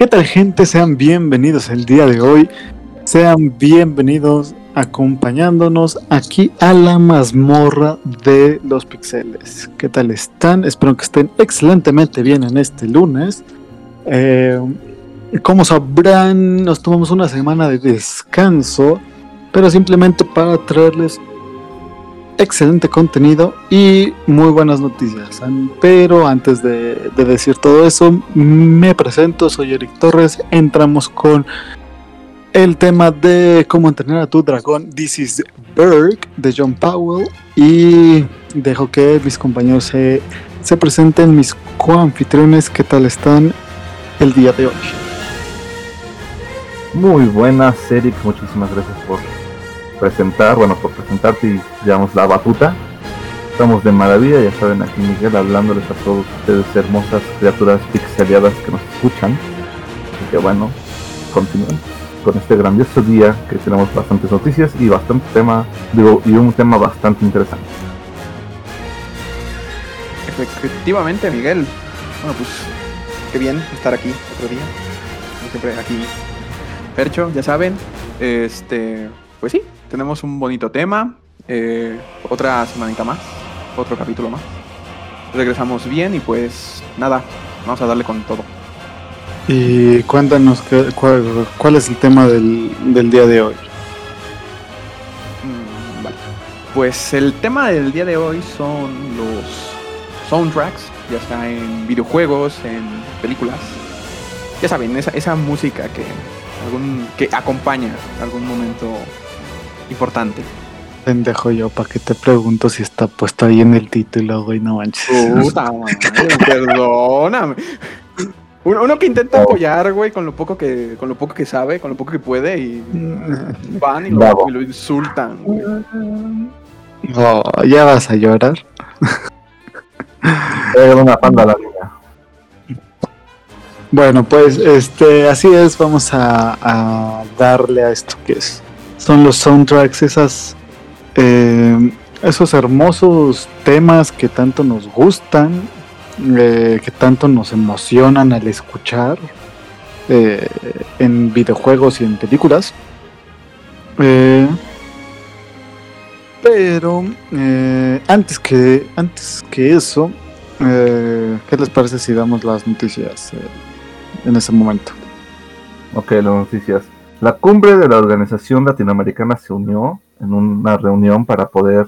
¿Qué tal gente? Sean bienvenidos el día de hoy. Sean bienvenidos acompañándonos aquí a la mazmorra de los pixeles. ¿Qué tal están? Espero que estén excelentemente bien en este lunes. Eh, como sabrán, nos tomamos una semana de descanso, pero simplemente para traerles excelente contenido y muy buenas noticias. Pero antes de, decir todo eso, me presento, soy Eric Torres, entramos con el tema de cómo entrenar a tu dragón, This is Berg, de John Powell, y dejo que mis compañeros se, se presenten, mis coanfitriones, qué tal están el día de hoy. Muy buenas, Eric, muchísimas gracias por presentar, bueno, por presentarte y digamos la batuta. Estamos de maravilla, ya saben, aquí Miguel hablándoles a todos ustedes hermosas criaturas pixeleadas que nos escuchan. Así que bueno, continuamos con este grandioso día que tenemos bastantes noticias y bastante tema, digo, y un tema bastante interesante. Efectivamente, Miguel. Bueno, pues qué bien estar aquí otro día. Como siempre aquí. Percho, ya saben. Este, pues sí, tenemos un bonito tema. Eh, otra semanita más. Otro capítulo más. Regresamos bien y pues nada, vamos a darle con todo. Y cuéntanos cuál, es el tema del, día de hoy. Mm, vale. Pues el tema del día de hoy son los soundtracks, ya sea en videojuegos, en películas. Ya saben, esa, esa música que, algún, que acompaña algún momento importante. Pendejo yo, ¿para qué te pregunto si está puesto ahí en el título, güey? No manches. Puta madre, perdóname. Uno, que intenta apoyar, güey, con lo poco que, con lo poco que sabe, con lo poco que puede, y van y lo, insultan, güey. Oh, ya vas a llorar. una panda la Bueno, pues este, así es, vamos a, a darle a esto que es son los soundtracks, esas, eh, esos hermosos temas que tanto nos gustan, eh, que tanto nos emocionan al escuchar eh, en videojuegos y en películas. pero antes que antes que eso, ¿qué les parece si damos las noticias en ese momento? Ok, las noticias. La cumbre de la Organización Latinoamericana se unió en una reunión para poder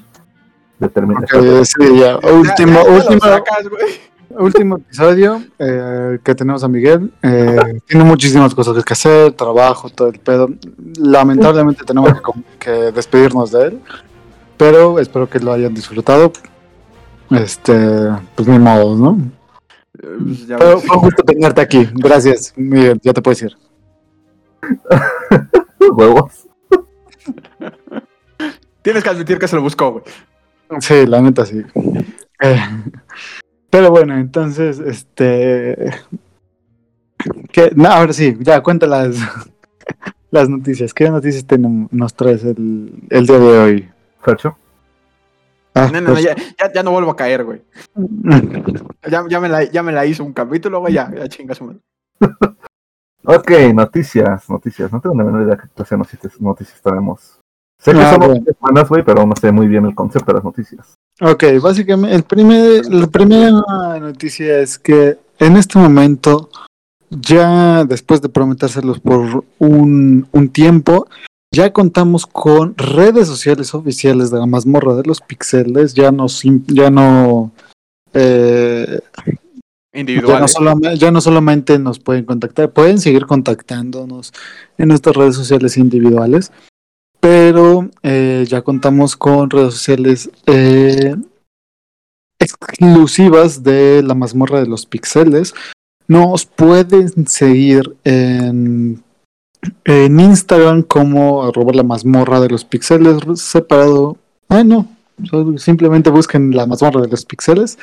determinar. sí, ya. Último, último, episodio eh, que tenemos a Miguel. Eh, tiene muchísimas cosas que hacer, trabajo, todo el pedo. Lamentablemente tenemos que, despedirnos de él, pero espero que lo hayan disfrutado. Este, pues ni modo, ¿no? Pues fue un gusto tenerte aquí. Gracias, Miguel. Ya te puedes ir. Huevos. Tienes que admitir que se lo buscó, güey. Sí, la neta sí. Eh, pero bueno, entonces, este. Que, no, ahora sí, ya cuenta las, las noticias. ¿Qué noticias tenemos, nos traes el, el día de hoy? Fercho. Ah, no, no, pues ya, ya, no vuelvo a caer, güey. ya, ya, me la, ya me la hizo un capítulo, güey, ya, ya chingas. Ok, noticias, noticias. No tengo ni menor idea qué clase de noticias, noticias tenemos. Sé que ah, son buenas, güey, pero no sé muy bien el concepto de las noticias. Ok, básicamente, el primer, la primera noticia es que en este momento, ya después de prometérselos por un, un tiempo, ya contamos con redes sociales oficiales de la mazmorra de los pixeles. Ya no, ya no eh, ya no, solamente nos pueden contactar, pueden seguir contactándonos en nuestras redes sociales individuales, pero eh, ya contamos con redes sociales eh, exclusivas de la mazmorra de los pixeles. Nos pueden seguir en, en Instagram como arroba la mazmorra de los pixeles separado. Ah, no, simplemente busquen la mazmorra de los pixeles.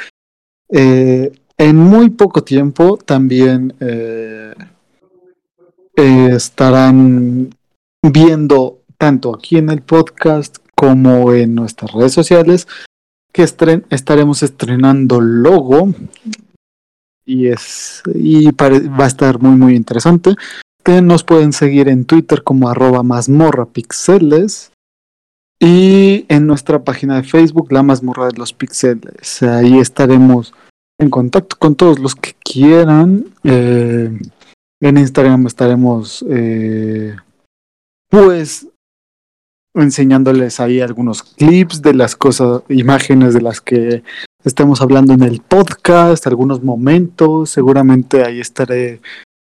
Eh, en muy poco tiempo también eh, estarán viendo tanto aquí en el podcast como en nuestras redes sociales que estaremos estrenando logo y es y va a estar muy muy interesante. Que nos pueden seguir en Twitter como arroba mazmorra pixeles y en nuestra página de Facebook La mazmorra de los pixeles. Ahí estaremos en contacto con todos los que quieran. Eh, en Instagram estaremos eh, pues enseñándoles ahí algunos clips de las cosas, imágenes de las que estemos hablando en el podcast, algunos momentos, seguramente ahí estaré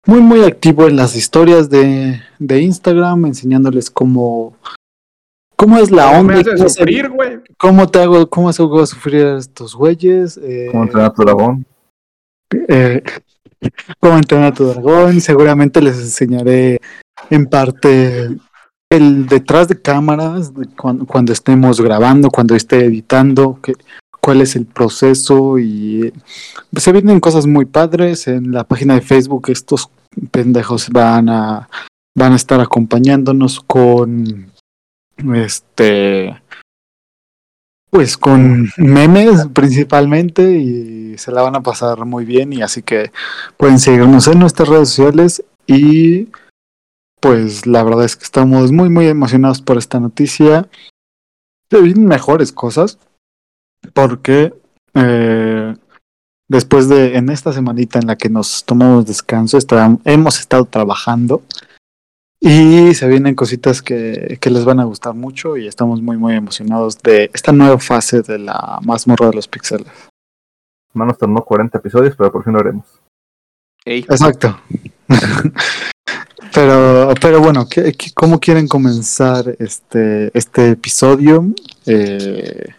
muy muy activo en las historias de, de Instagram, enseñándoles cómo cómo es la onda, cómo, sufrir, cómo te hago, cómo hago sufrir a estos güeyes, eh, cómo entrenar tu dragón, eh, cómo entrenar tu dragón, seguramente les enseñaré en parte el detrás de cámaras, cuando, estemos grabando, cuando esté editando, que, cuál es el proceso y se vienen cosas muy padres. En la página de Facebook. Estos pendejos van a van a estar acompañándonos con este pues con memes principalmente y se la van a pasar muy bien y así que pueden seguirnos en nuestras redes sociales y pues la verdad es que estamos muy, muy emocionados por esta noticia. Se vienen mejores cosas, porque eh, después de, en esta semanita en la que nos tomamos descanso, hemos estado trabajando y se vienen cositas que, que, les van a gustar mucho y estamos muy, muy emocionados de esta nueva fase de la mazmorra de los pixeles. No nos tomó 40 episodios, pero por fin lo haremos. Exacto. Pero, pero bueno, ¿qué, cómo quieren comenzar este, este episodio? Eh,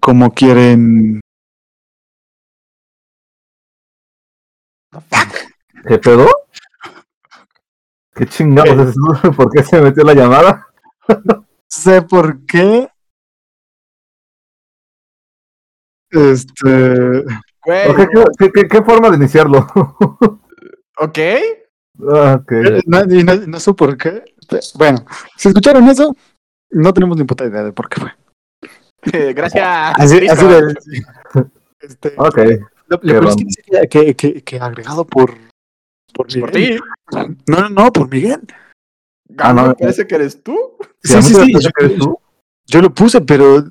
¿Cómo quieren...? ¿Qué pedo? ¿Qué chingados es eso? ¿Por qué se metió la llamada? sé por qué. Este. ¿Qué, qué, qué forma de iniciarlo? ok. Ah, eh, no, no, sé por qué. Bueno, si escucharon eso, no tenemos ni puta idea de por qué fue. Gracias. Así, así de, este, ok. Lo, que, que, que, agregado por. Por, ¿Por ti. No, no, no, por Miguel. Ah, no, me parece que eres tú. Sí, sí, sí. Yo, yo, lo puse, pero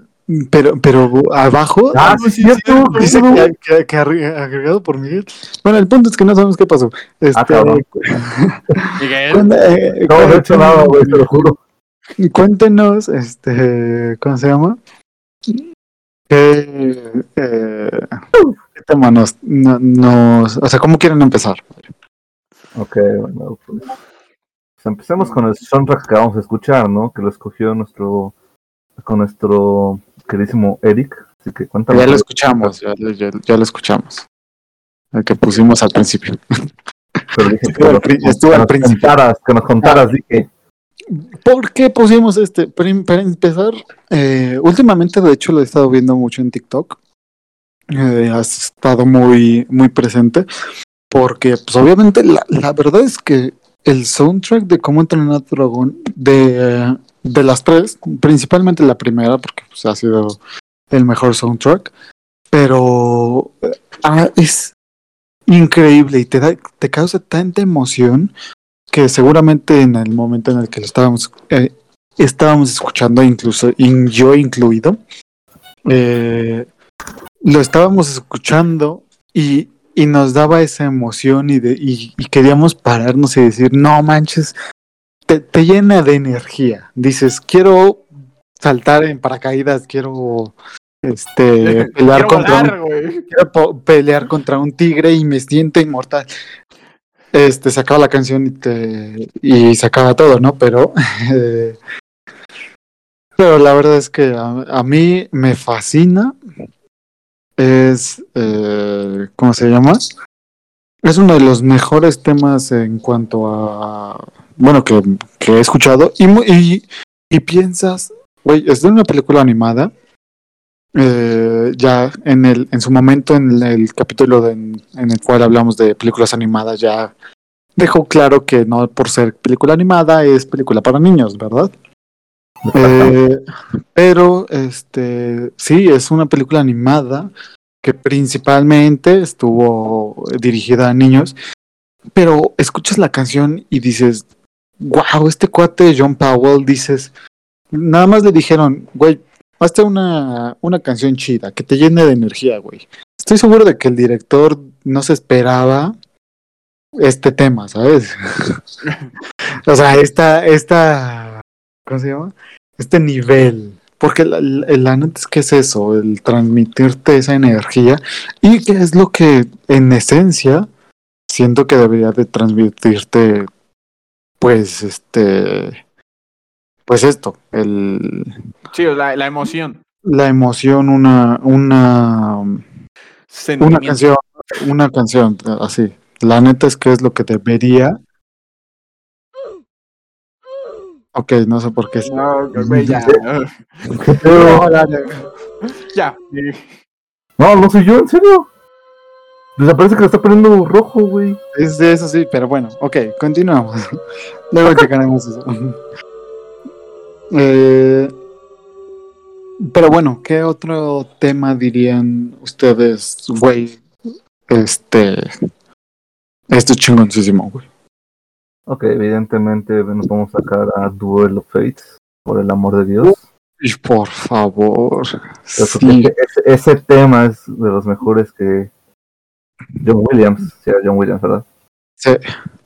pero, pero abajo ah, sí, sí, cierto, dice que, que, agregado por Miguel. Bueno, el punto es que no sabemos qué pasó. Este, ah, Miguel. Eh, no, no he hecho nada, güey, te lo juro. Cuéntenos, este, ¿cómo se llama? ¿Qué, eh, qué tema nos, nos, o sea, cómo quieren empezar? Ok, bueno, pues, pues empecemos con el soundtrack que vamos a escuchar, ¿no? Que lo escogió nuestro, con nuestro queridísimo Eric. Así que Ya lo escuchamos, ya, ya, lo escuchamos. El que pusimos al principio. Pero dije que, estuvo al principio. que nos contaras, dije. ¿Por qué pusimos este? Para, empezar, eh, últimamente, de hecho, lo he estado viendo mucho en TikTok. Eh, has estado muy, muy presente. Porque, pues, obviamente, la, la verdad es que el soundtrack de cómo entrenar a dragón de de las tres, principalmente la primera, porque pues, ha sido el mejor soundtrack, pero ah, es increíble y te, da, te causa tanta emoción que seguramente en el momento en el que lo estábamos, eh, estábamos escuchando, incluso yo incluido, eh, lo estábamos escuchando y, y, nos daba esa emoción y, de, y, y, queríamos pararnos y decir, no manches, te, llena de energía. Dices, quiero saltar en paracaídas, quiero este pelear contra un, pelear contra un tigre y me siento inmortal. Este se acaba la canción y te y se acaba todo, ¿no? Pero pero la verdad es que a, mí me fascina. Es eh, ¿cómo se llama? Es uno de los mejores temas en cuanto a bueno, que, que he escuchado, y, y, y piensas, güey, es de una película animada. Eh, ya en el en su momento en el capítulo de, en, el cual hablamos de películas animadas ya dejó claro que no por ser película animada es película para niños, ¿verdad? Eh, pero este sí es una película animada que principalmente estuvo dirigida a niños, pero escuchas la canción y dices, wow, este cuate John Powell, dices, nada más le dijeron, güey, hazte una, una canción chida, que te llene de energía, güey. Estoy seguro de que el director no se esperaba este tema, ¿sabes? o sea, esta, esta, ¿cómo se llama? Este nivel. Porque la, la, la neta es que es eso, el transmitirte esa energía y que es lo que en esencia siento que debería de transmitirte, pues, este, pues esto, el... Sí, la, la emoción. La emoción, una, una, una canción, una canción, así. La neta es que es lo que debería. Ok, no sé por qué. No, güey, ya. ya. No, no soy yo, en serio. Desaparece que lo está poniendo rojo, güey. Es de eso sí, pero bueno, ok, continuamos. Luego checaremos eso. eh, pero bueno, ¿qué otro tema dirían ustedes, güey? Este. Esto es chingoncísimo, güey. Ok, evidentemente nos vamos a sacar a Duel of Fates, por el amor de Dios. Y por favor. Sí. Ese, ese, tema es de los mejores que John Williams, sí, John Williams, ¿verdad? Sí.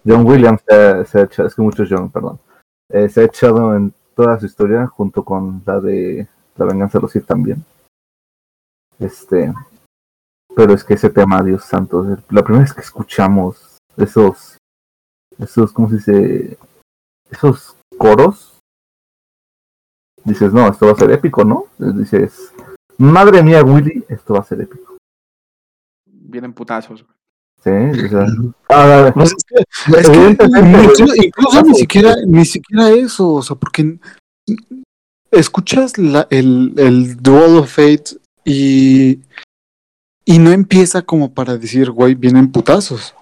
John Williams se, se ha echado, es que muchos John, perdón, eh, se ha echado en toda su historia junto con la de La venganza de los Sith también. Este, pero es que ese tema, Dios santo, la primera vez que escuchamos esos, esos, ¿cómo se dice? Esos coros, dices, no, esto va a ser épico, ¿no? Dices, madre mía, Willy, esto va a ser épico. Vienen putazos. Sí, o sea, ah, pues es que, es que incluso, incluso ni siquiera, ni siquiera eso, o sea, porque escuchas la, el, el Duel of Fate y y no empieza como para decir, güey, vienen putazos.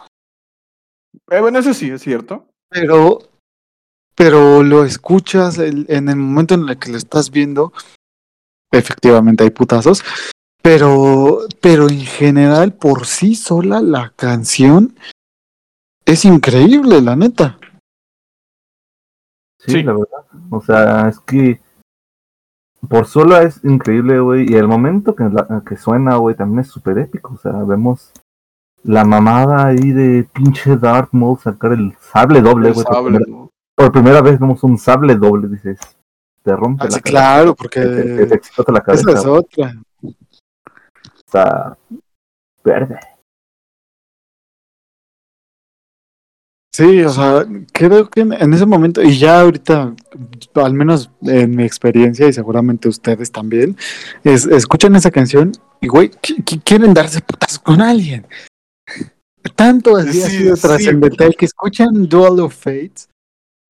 Eh, bueno, eso sí, es cierto. Pero, pero lo escuchas el, en el momento en el que lo estás viendo, efectivamente hay putazos, pero, pero en general por sí sola la canción es increíble, la neta. Sí, sí. la verdad. O sea, es que por solo es increíble, güey. Y el momento que, la, que suena, güey, también es súper épico. O sea, vemos la mamada ahí de pinche Darth Maul sacar el sable doble, güey. Por, primera, por primera vez vemos un sable doble, dices. Te rompe ah, la sí, claro, porque te, te, la cabeza. Esa es otra. Sea, verde. Sí, o sea, creo que en ese momento, y ya ahorita, al menos en mi experiencia, y seguramente ustedes también, es, escuchan esa canción y, güey, quieren darse putas con alguien. Tanto así sí, ha sido sí, trascendental que escuchan Duel of Fates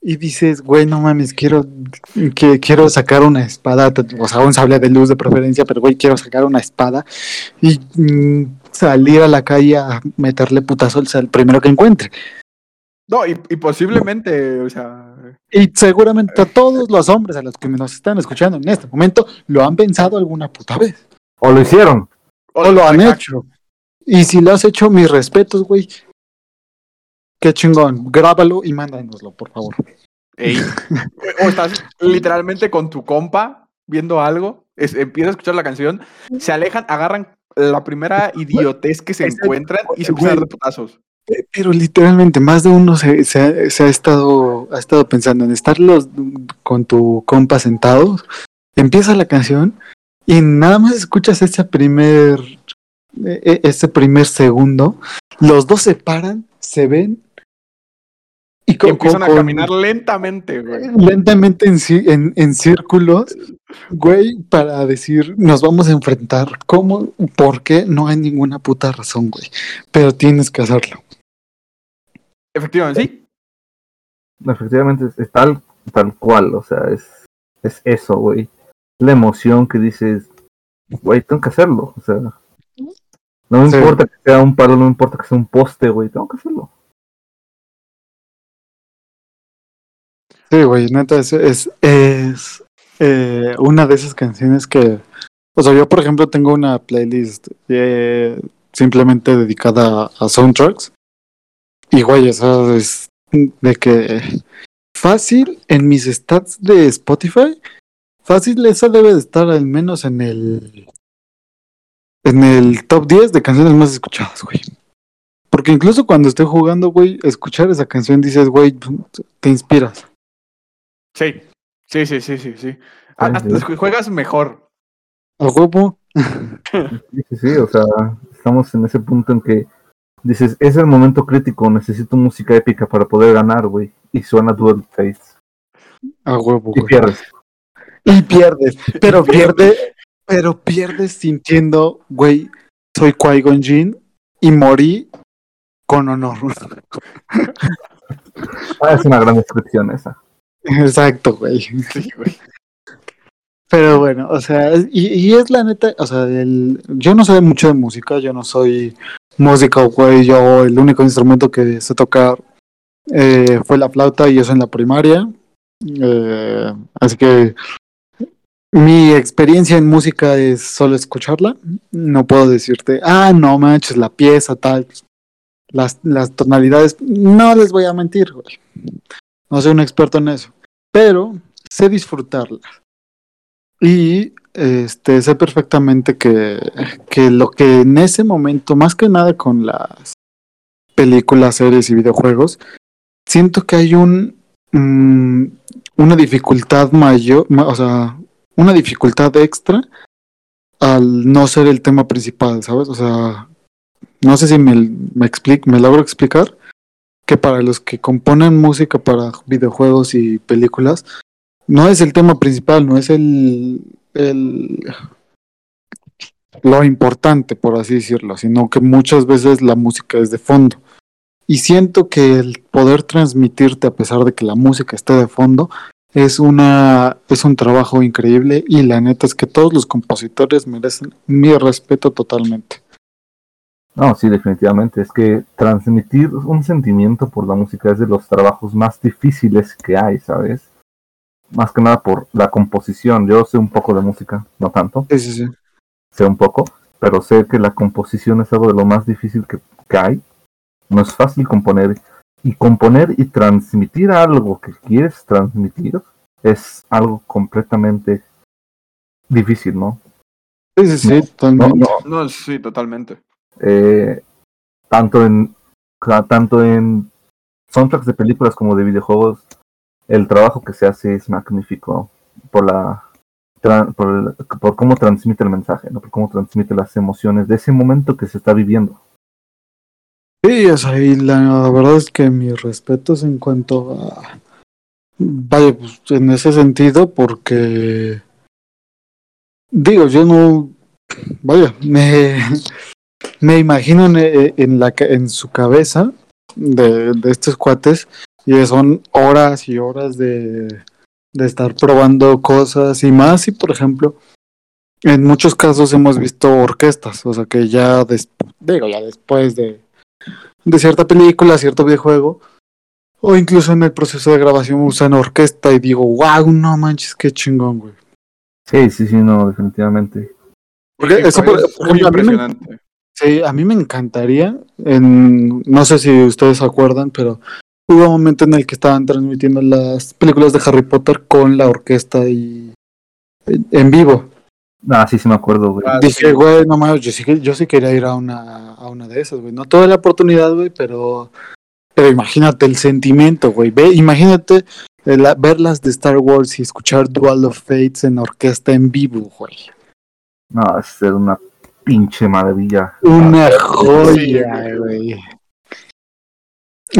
y dices, güey, no mames, quiero, que, quiero sacar una espada, o sea, un sable de luz de preferencia, pero güey, quiero sacar una espada y mm, salir a la calle a meterle putazo al primero que encuentre. No, y, y, posiblemente, o sea. Y seguramente a todos los hombres a los que nos están escuchando en este momento lo han pensado alguna puta vez. O lo hicieron. O, o lo han hecho. Y si lo has hecho, mis respetos, güey. Qué chingón. Grábalo y mándanoslo, por favor. Ey. o estás literalmente con tu compa viendo algo, es, empieza a escuchar la canción, se alejan, agarran la primera idiotez que se encuentran y se empiezan a dar de putazos. Pero literalmente más de uno se, se, se, ha estado ha estado pensando en estar los, con tu compa sentados, empieza la canción y nada más escuchas ese primer ese primer segundo, los dos se paran, se ven y, con, y empiezan con, a caminar lentamente, güey. Lentamente en, en, en círculos, güey, para decir, nos vamos a enfrentar. ¿Cómo? ¿Por qué? No hay ninguna puta razón, güey. Pero tienes que hacerlo. Efectivamente, sí. Efectivamente, es, es tal, tal cual, o sea, es, es eso, güey. La emoción que dices, güey, tengo que hacerlo, o sea. No me sí. importa que sea un palo, no me importa que sea un poste, güey, tengo que hacerlo. Sí, güey, neta, es, es, es eh, una de esas canciones que O sea, yo, por ejemplo, tengo una playlist eh, simplemente dedicada a, a soundtracks. Y, güey, eso es de que fácil en mis stats de Spotify. Fácil, esa debe de estar al menos en el. En el top 10 de canciones más escuchadas, güey. Porque incluso cuando estoy jugando, güey, escuchar esa canción dices, güey, te inspiras. Sí, sí, sí, sí, sí. sí. Ah, hasta juegas mejor. A huevo. Sí, sí, sí, o sea, estamos en ese punto en que dices, es el momento crítico, necesito música épica para poder ganar, güey. Y suena Dual Face. A huevo, Y güey. pierdes. Y pierdes. Pero pierde, pero pierdes sintiendo, güey, soy Qui-Gon Jinn y morí con honor. Ah, es una gran descripción esa. Exacto, güey. Sí, güey. Pero bueno, o sea, y, y es la neta, o sea, el, yo no sé mucho de música, yo no soy músico, güey, yo el único instrumento que sé tocar eh, fue la flauta y eso en la primaria. Eh, así que mi experiencia en música es solo escucharla. No puedo decirte, ah, no manches, la pieza, tal. Las, tonalidades, no les voy a mentir, güey. No soy un experto en eso. Pero sé disfrutarla. Y este, sé perfectamente que, que lo que en ese momento, más que nada con las películas, series y videojuegos, siento que hay un mm, una dificultad mayor, ma- o sea, una dificultad extra al no ser el tema principal, ¿sabes? O sea, no sé si me, me, explico, me logro explicar que para los que componen música para videojuegos y películas, no es el tema principal, no es el, el lo importante, por así decirlo, sino que muchas veces la música es de fondo. Y siento que el poder transmitirte a pesar de que la música esté de fondo es una es un trabajo increíble y la neta es que todos los compositores merecen mi respeto totalmente. No, sí, definitivamente. Es que transmitir un sentimiento por la música es de los trabajos más difíciles que hay, ¿sabes? Más que nada por la composición. Yo sé un poco de música, no tanto, Sí, sí, sí. sé un poco, pero sé que la composición es algo de lo más difícil que, que hay. No es fácil componer. Y componer y transmitir algo que quieres transmitir es algo completamente difícil, ¿no? Sí, sí, sí, No, totalmente. no, No, sí, totalmente. eh, tanto en tanto en soundtracks de películas como de videojuegos el trabajo que se hace es magnífico por la por, el- por cómo transmite el mensaje ¿no? por cómo transmite las emociones de ese momento que se está viviendo Sí, o sea, y la verdad es que mis respetos en cuanto a... Vaya, pues en ese sentido, porque... Digo, yo no... Vaya, me, me imagino en, eh, en, la, en su cabeza de, de estos cuates y son horas y horas de, de estar probando cosas y más. Y, por ejemplo, en muchos casos hemos visto orquestas, o sea, que ya, des- digo, ya después de de cierta película, cierto videojuego, o incluso en el proceso de grabación usan orquesta y digo, wow, no manches, qué chingón, güey. sí sí sí no definitivamente Porque Sí, eso, por- es por muy ejemplo, a mí, me, impresionante. sí, a mí me encantaría, en, no sé si ustedes se acuerdan, pero hubo un momento en el que estaban transmitiendo las películas de Harry Potter con la orquesta y en, en vivo. Ah sí sí me acuerdo güey Ah, Dije, sí. güey, no mames, yo sí, que- yo sí quería ir a una, a una de esas, güey. No tuve la oportunidad, güey, pero, pero imagínate el sentimiento, güey. Ve, imagínate eh, la- verlas de Star Wars y escuchar Dual of Fates en orquesta en vivo, güey. no es ser una pinche maravilla Una joya, güey.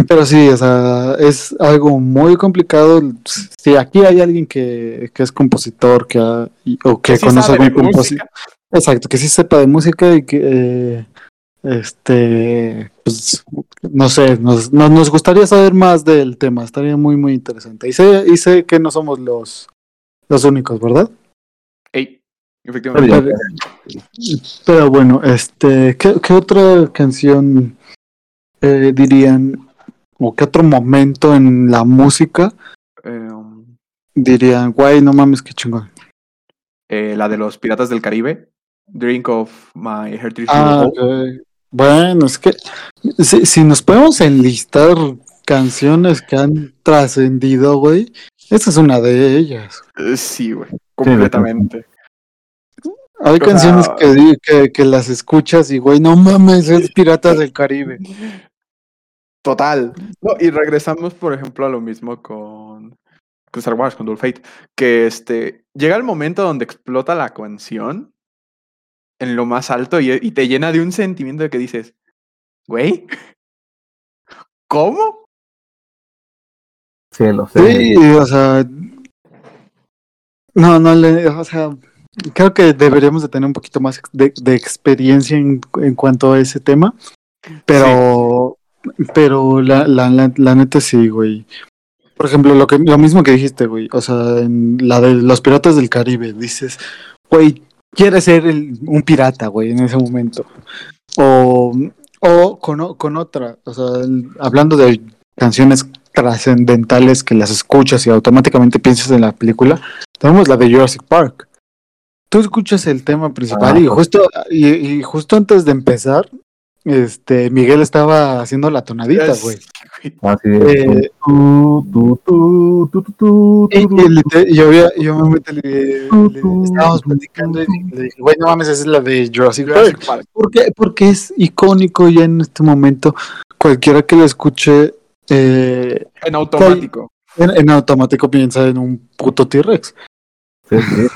Pero sí, o sea, es algo muy complicado. Si aquí hay alguien que, que es compositor que ha- y- o que Que sí conoce algún compositor. Exacto, que sí sepa de música y que, eh, este, pues, no sé, nos, nos, nos gustaría saber más del tema, estaría muy, muy interesante. Y sé, y sé que no somos los, los únicos, ¿verdad? Ey, efectivamente. Pero bueno, este, ¿qué, qué otra canción eh, dirían, o qué otro momento en la música Eh, um, dirían, guay, no mames, qué chingón? eh, la de los Piratas del Caribe, Drink of My Heart is Ah. Bueno, es que si, si nos podemos enlistar canciones que han trascendido, güey, esta es una de ellas. Eh, Sí, güey, completamente. Hay canciones que, que, que las escuchas y, güey, no mames, es Piratas del Caribe. Total. No, y regresamos, por ejemplo, a lo mismo con, con Star Wars, con Dual Fate, que este, llega el momento donde explota la canción en lo más alto y, y te llena de un sentimiento de que dices, güey, ¿cómo? Sí, lo sé. Sí, o sea. No, no le. O sea, creo que deberíamos de tener un poquito más de, de experiencia en, en cuanto a ese tema. Pero. Pero la, la, la, la neta sí, güey. Por ejemplo, lo, que, lo mismo que dijiste, güey. O sea, en la de los piratas del Caribe, dices, güey, quieres ser el- un pirata, güey, en ese momento. O, o con, con otra, o sea, el- hablando de canciones trascendentales que las escuchas y automáticamente piensas en la película, tenemos la de Jurassic Park. Tú escuchas el tema principal Ah, y justo y, y justo antes de empezar, este Miguel estaba haciendo la tonadita, Es- güey. Así tu, Y, yo, había- yo me metí, le, le- estábamos platicando y le dije, güey, no mames, esa es la de Jurassic, Jurassic Park. Park. ¿Por qué? Porque es icónico ya en este momento. Cualquiera que lo escuche eh, En automático. en, en automático piensa en un puto T-Rex. Sí, sí,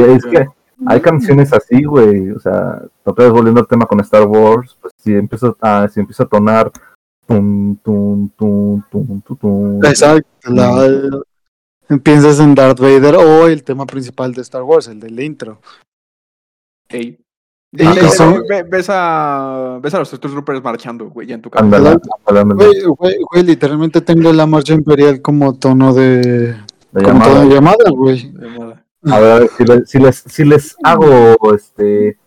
es que hay canciones así, güey. O sea, otra vez volviendo al tema con Star Wars, pues si empieza a, si empieza a tonar. Tum, tum, tum, tum, tum, tum. Exacto. la- piensas en Darth Vader o el tema principal de Star Wars, el del intro. Ey. Y- Ve- y son- ve- ves, a, ves a los Stormtroopers marchando, güey, ya en tu casa. Güey, güey, güey, literalmente tengo la marcha imperial como tono de, La como tono llamada. de llamada, güey. De. A ver, si les, si les, si les hago este.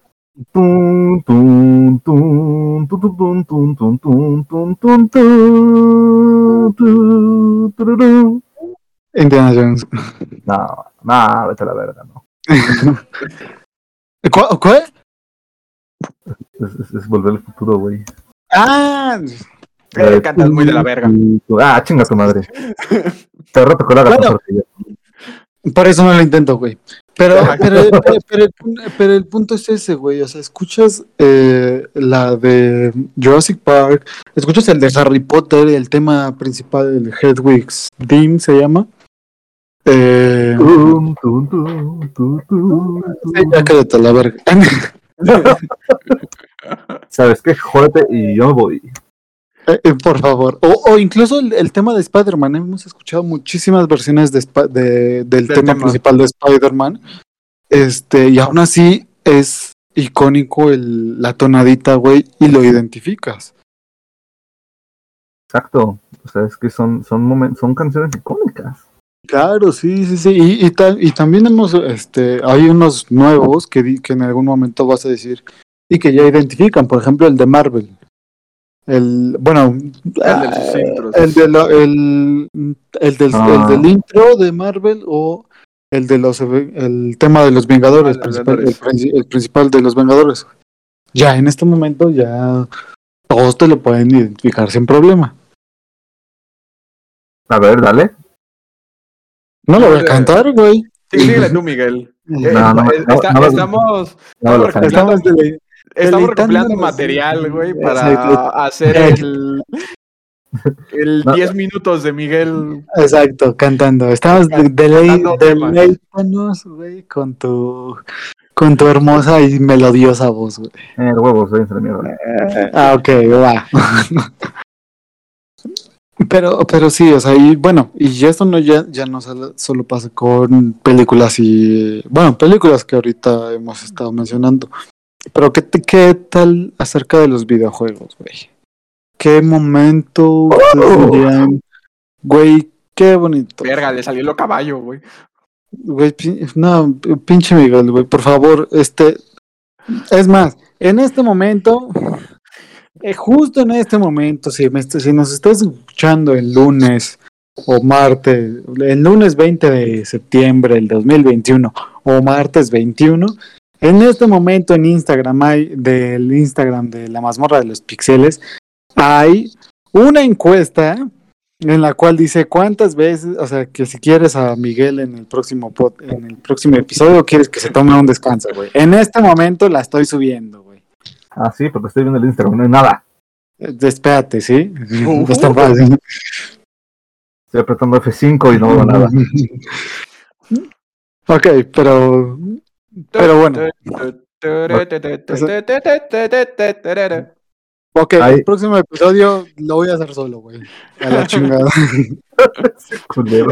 Indiana Jones. No, no, vete a la verga, no. ¿Cuál? ¿Cuál? Es, es, es, volver al futuro, güey. Ah, cantas muy de la verga. Ah, chinga tu madre. Te reto con la bueno, por eso no lo intento, güey. Pero, pero, pero, pero el, pun- pero el punto es ese, güey. O sea, escuchas eh, la de Jurassic Park, escuchas el de Harry Potter, el tema principal, el Hedwig's Theme se llama. Eh, Tum, tum, tum, tum, tum, sí, ya cállate a la verga. ¿Sabes qué? Jódete y yo voy. Eh, eh, por favor. O, o incluso el, el tema de Spider-Man. Hemos escuchado muchísimas versiones de, del Del tema, tema. principal de Spider-Man. Este, y aún así es icónico el, la tonadita, güey, y lo identificas. Exacto. O sea, es que son, son, momen- son canciones icónicas. Claro, sí, sí, sí. Y, y, ta- y también hemos, este, hay unos nuevos que, di- que en algún momento vas a decir y que ya identifican. Por ejemplo, el de Marvel. El, bueno, El de sus intros. el, de lo- el, el del, Ah. el del intro de Marvel o el de los el tema de los Vengadores, Ah, principal- el, Vengadores. princi- el principal de los Vengadores. Ya en este momento ya todos te lo pueden identificar sin problema. A ver, dale. No lo voy a cantar, güey. Sí, síguele tú, Miguel. Eh, No, eh, no, no, estamos estamos Estamos estamos recopilando deleitándonos. material, güey, Exacto. para hacer el, el No. 10 minutos de Miguel. Exacto, cantando. Estamos de- delei- Cantando temas. deleítanos, güey, con tu con tu hermosa y melodiosa voz, güey. Eh, huevos, la mierda. Ah, ok, va. Pero, pero sí, o sea, y bueno, y esto no ya, ya no solo, solo pasa con películas y, bueno, películas que ahorita hemos estado mencionando. Pero ¿qué, te- qué tal acerca de los videojuegos, güey? ¿Qué momento dirían, güey, qué bonito? Verga, le salió lo caballo, güey. Güey, no, pinche Miguel, güey, por favor, este, es más, en este momento, eh, justo en este momento, si, me si nos estás escuchando el lunes o martes, el lunes 20 de septiembre del 2021, o martes 21. En este momento en Instagram hay del Instagram de la mazmorra de los pixeles hay una encuesta en la cual dice cuántas veces, o sea, que si quieres a Miguel en el próximo pod- en el próximo episodio quieres que se tome un descanso, güey. En este momento la estoy subiendo, güey. Ah, sí, porque estoy viendo el Instagram, no hay nada. Eh, Espérate, ¿sí? Uh. No está fácil. Estoy apretando F5 y no veo nada. ok, pero pero bueno. Ok, Ahí- el próximo episodio lo voy a hacer solo, güey. A la chingada.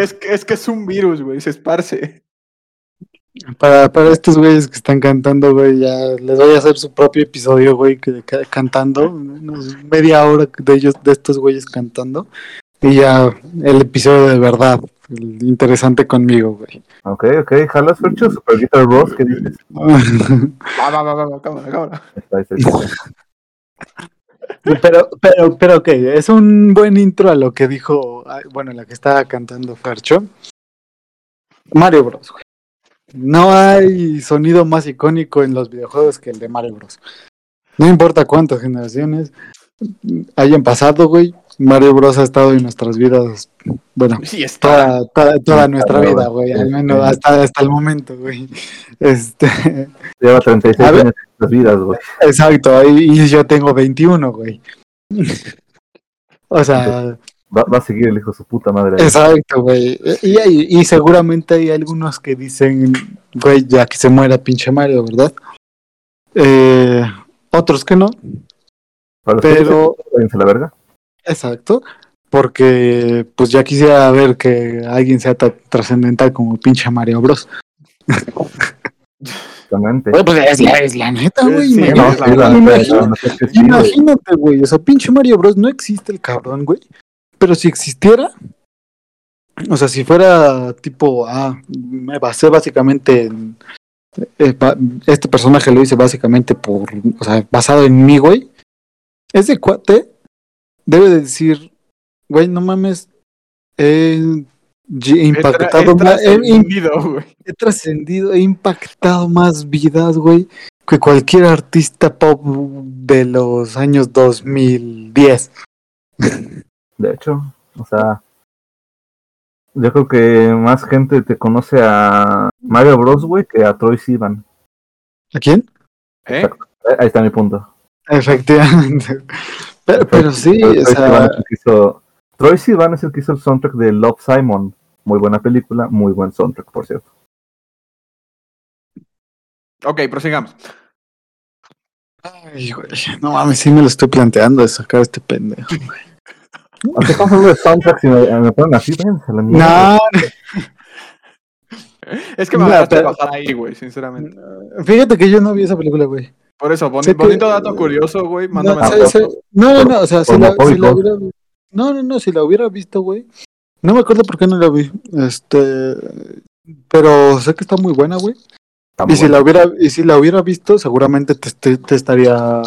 Es que, es que es un virus, güey, se esparce. Para, para estos güeyes que están cantando, güey, ya les voy a hacer su propio episodio, güey, que, cantando, unos media hora de ellos, de estos güeyes cantando, y ya el episodio de verdad, el interesante conmigo, güey. Ok, ok, jalas, Fercho, Super Guitar Bros, ¿qué dices? Va, va, va, va, va, cámara, cámara. Pero, pero, pero, ok, es un buen intro a lo que dijo, bueno, la que estaba cantando Fercho. Mario Bros, güey. No hay sonido más icónico en los videojuegos que el de Mario Bros. No importa cuántas generaciones hayan pasado, güey. Mario Bros ha estado en nuestras vidas, bueno, Sí, está. toda, toda, toda Sí, nuestra vida, güey, al menos hasta, hasta el momento, güey. Este, Lleva 36 A ver. años en nuestras vidas, güey. exacto, y, y yo tengo 21, güey. O sea, Va, va a seguir el hijo de su puta madre. exacto, güey. Y, hay- y seguramente hay algunos que dicen, güey, ya que se muera pinche Mario, ¿verdad? Eh, otros que no, Para los que pero- dicen, a la verga. Exacto. Porque pues ya quisiera ver que alguien sea tan trascendental como pinche Mario Bros. Exactamente. Güey, pues es la, es la neta, güey. Sí, imagínate. No, güey. Imagínate, güey, o sea, pinche Mario Bros. no existe el cabrón, güey. Pero si existiera, o sea, si fuera tipo, ah, me basé básicamente en. eh, este personaje lo hice básicamente por, o sea, basado en mí, güey. Ese cuate debe de decir, güey, no mames, he impactado, He más- he- he trascendido, güey. he trascendido, he impactado más vidas, güey, que cualquier artista pop de los años 2010. De hecho, o sea, yo creo que más gente te conoce a Mario Bros, güey, que a Troy Sivan. ¿A quién? Eh, Ahí está mi punto. Efectivamente. Pero, pero sí, Troy o sea, hizo- Troy Sivan es el que hizo el soundtrack de Love Simon. Muy buena película, muy buen soundtrack, por cierto. Ok, prosigamos. ay, güey, no mames, sí me lo estoy planteando de sacar a este pendejo. Aunque estamos hablando de soundtrack, si me, me ponen así, váyanse a la mierda. No, Es que me Mira, dejaste pero- bajar ahí, güey, sinceramente. fíjate que yo no vi esa película, güey. Por eso, boni- que- bonito dato curioso, güey. Mándame No, no, no, no, o sea, si la, si la hubiera No, no, no, si la hubiera visto, güey. No me acuerdo por qué no la vi. Este, pero sé que está muy buena, güey. Está Y si la hubiera, y si la hubiera visto, seguramente te, te- te estaría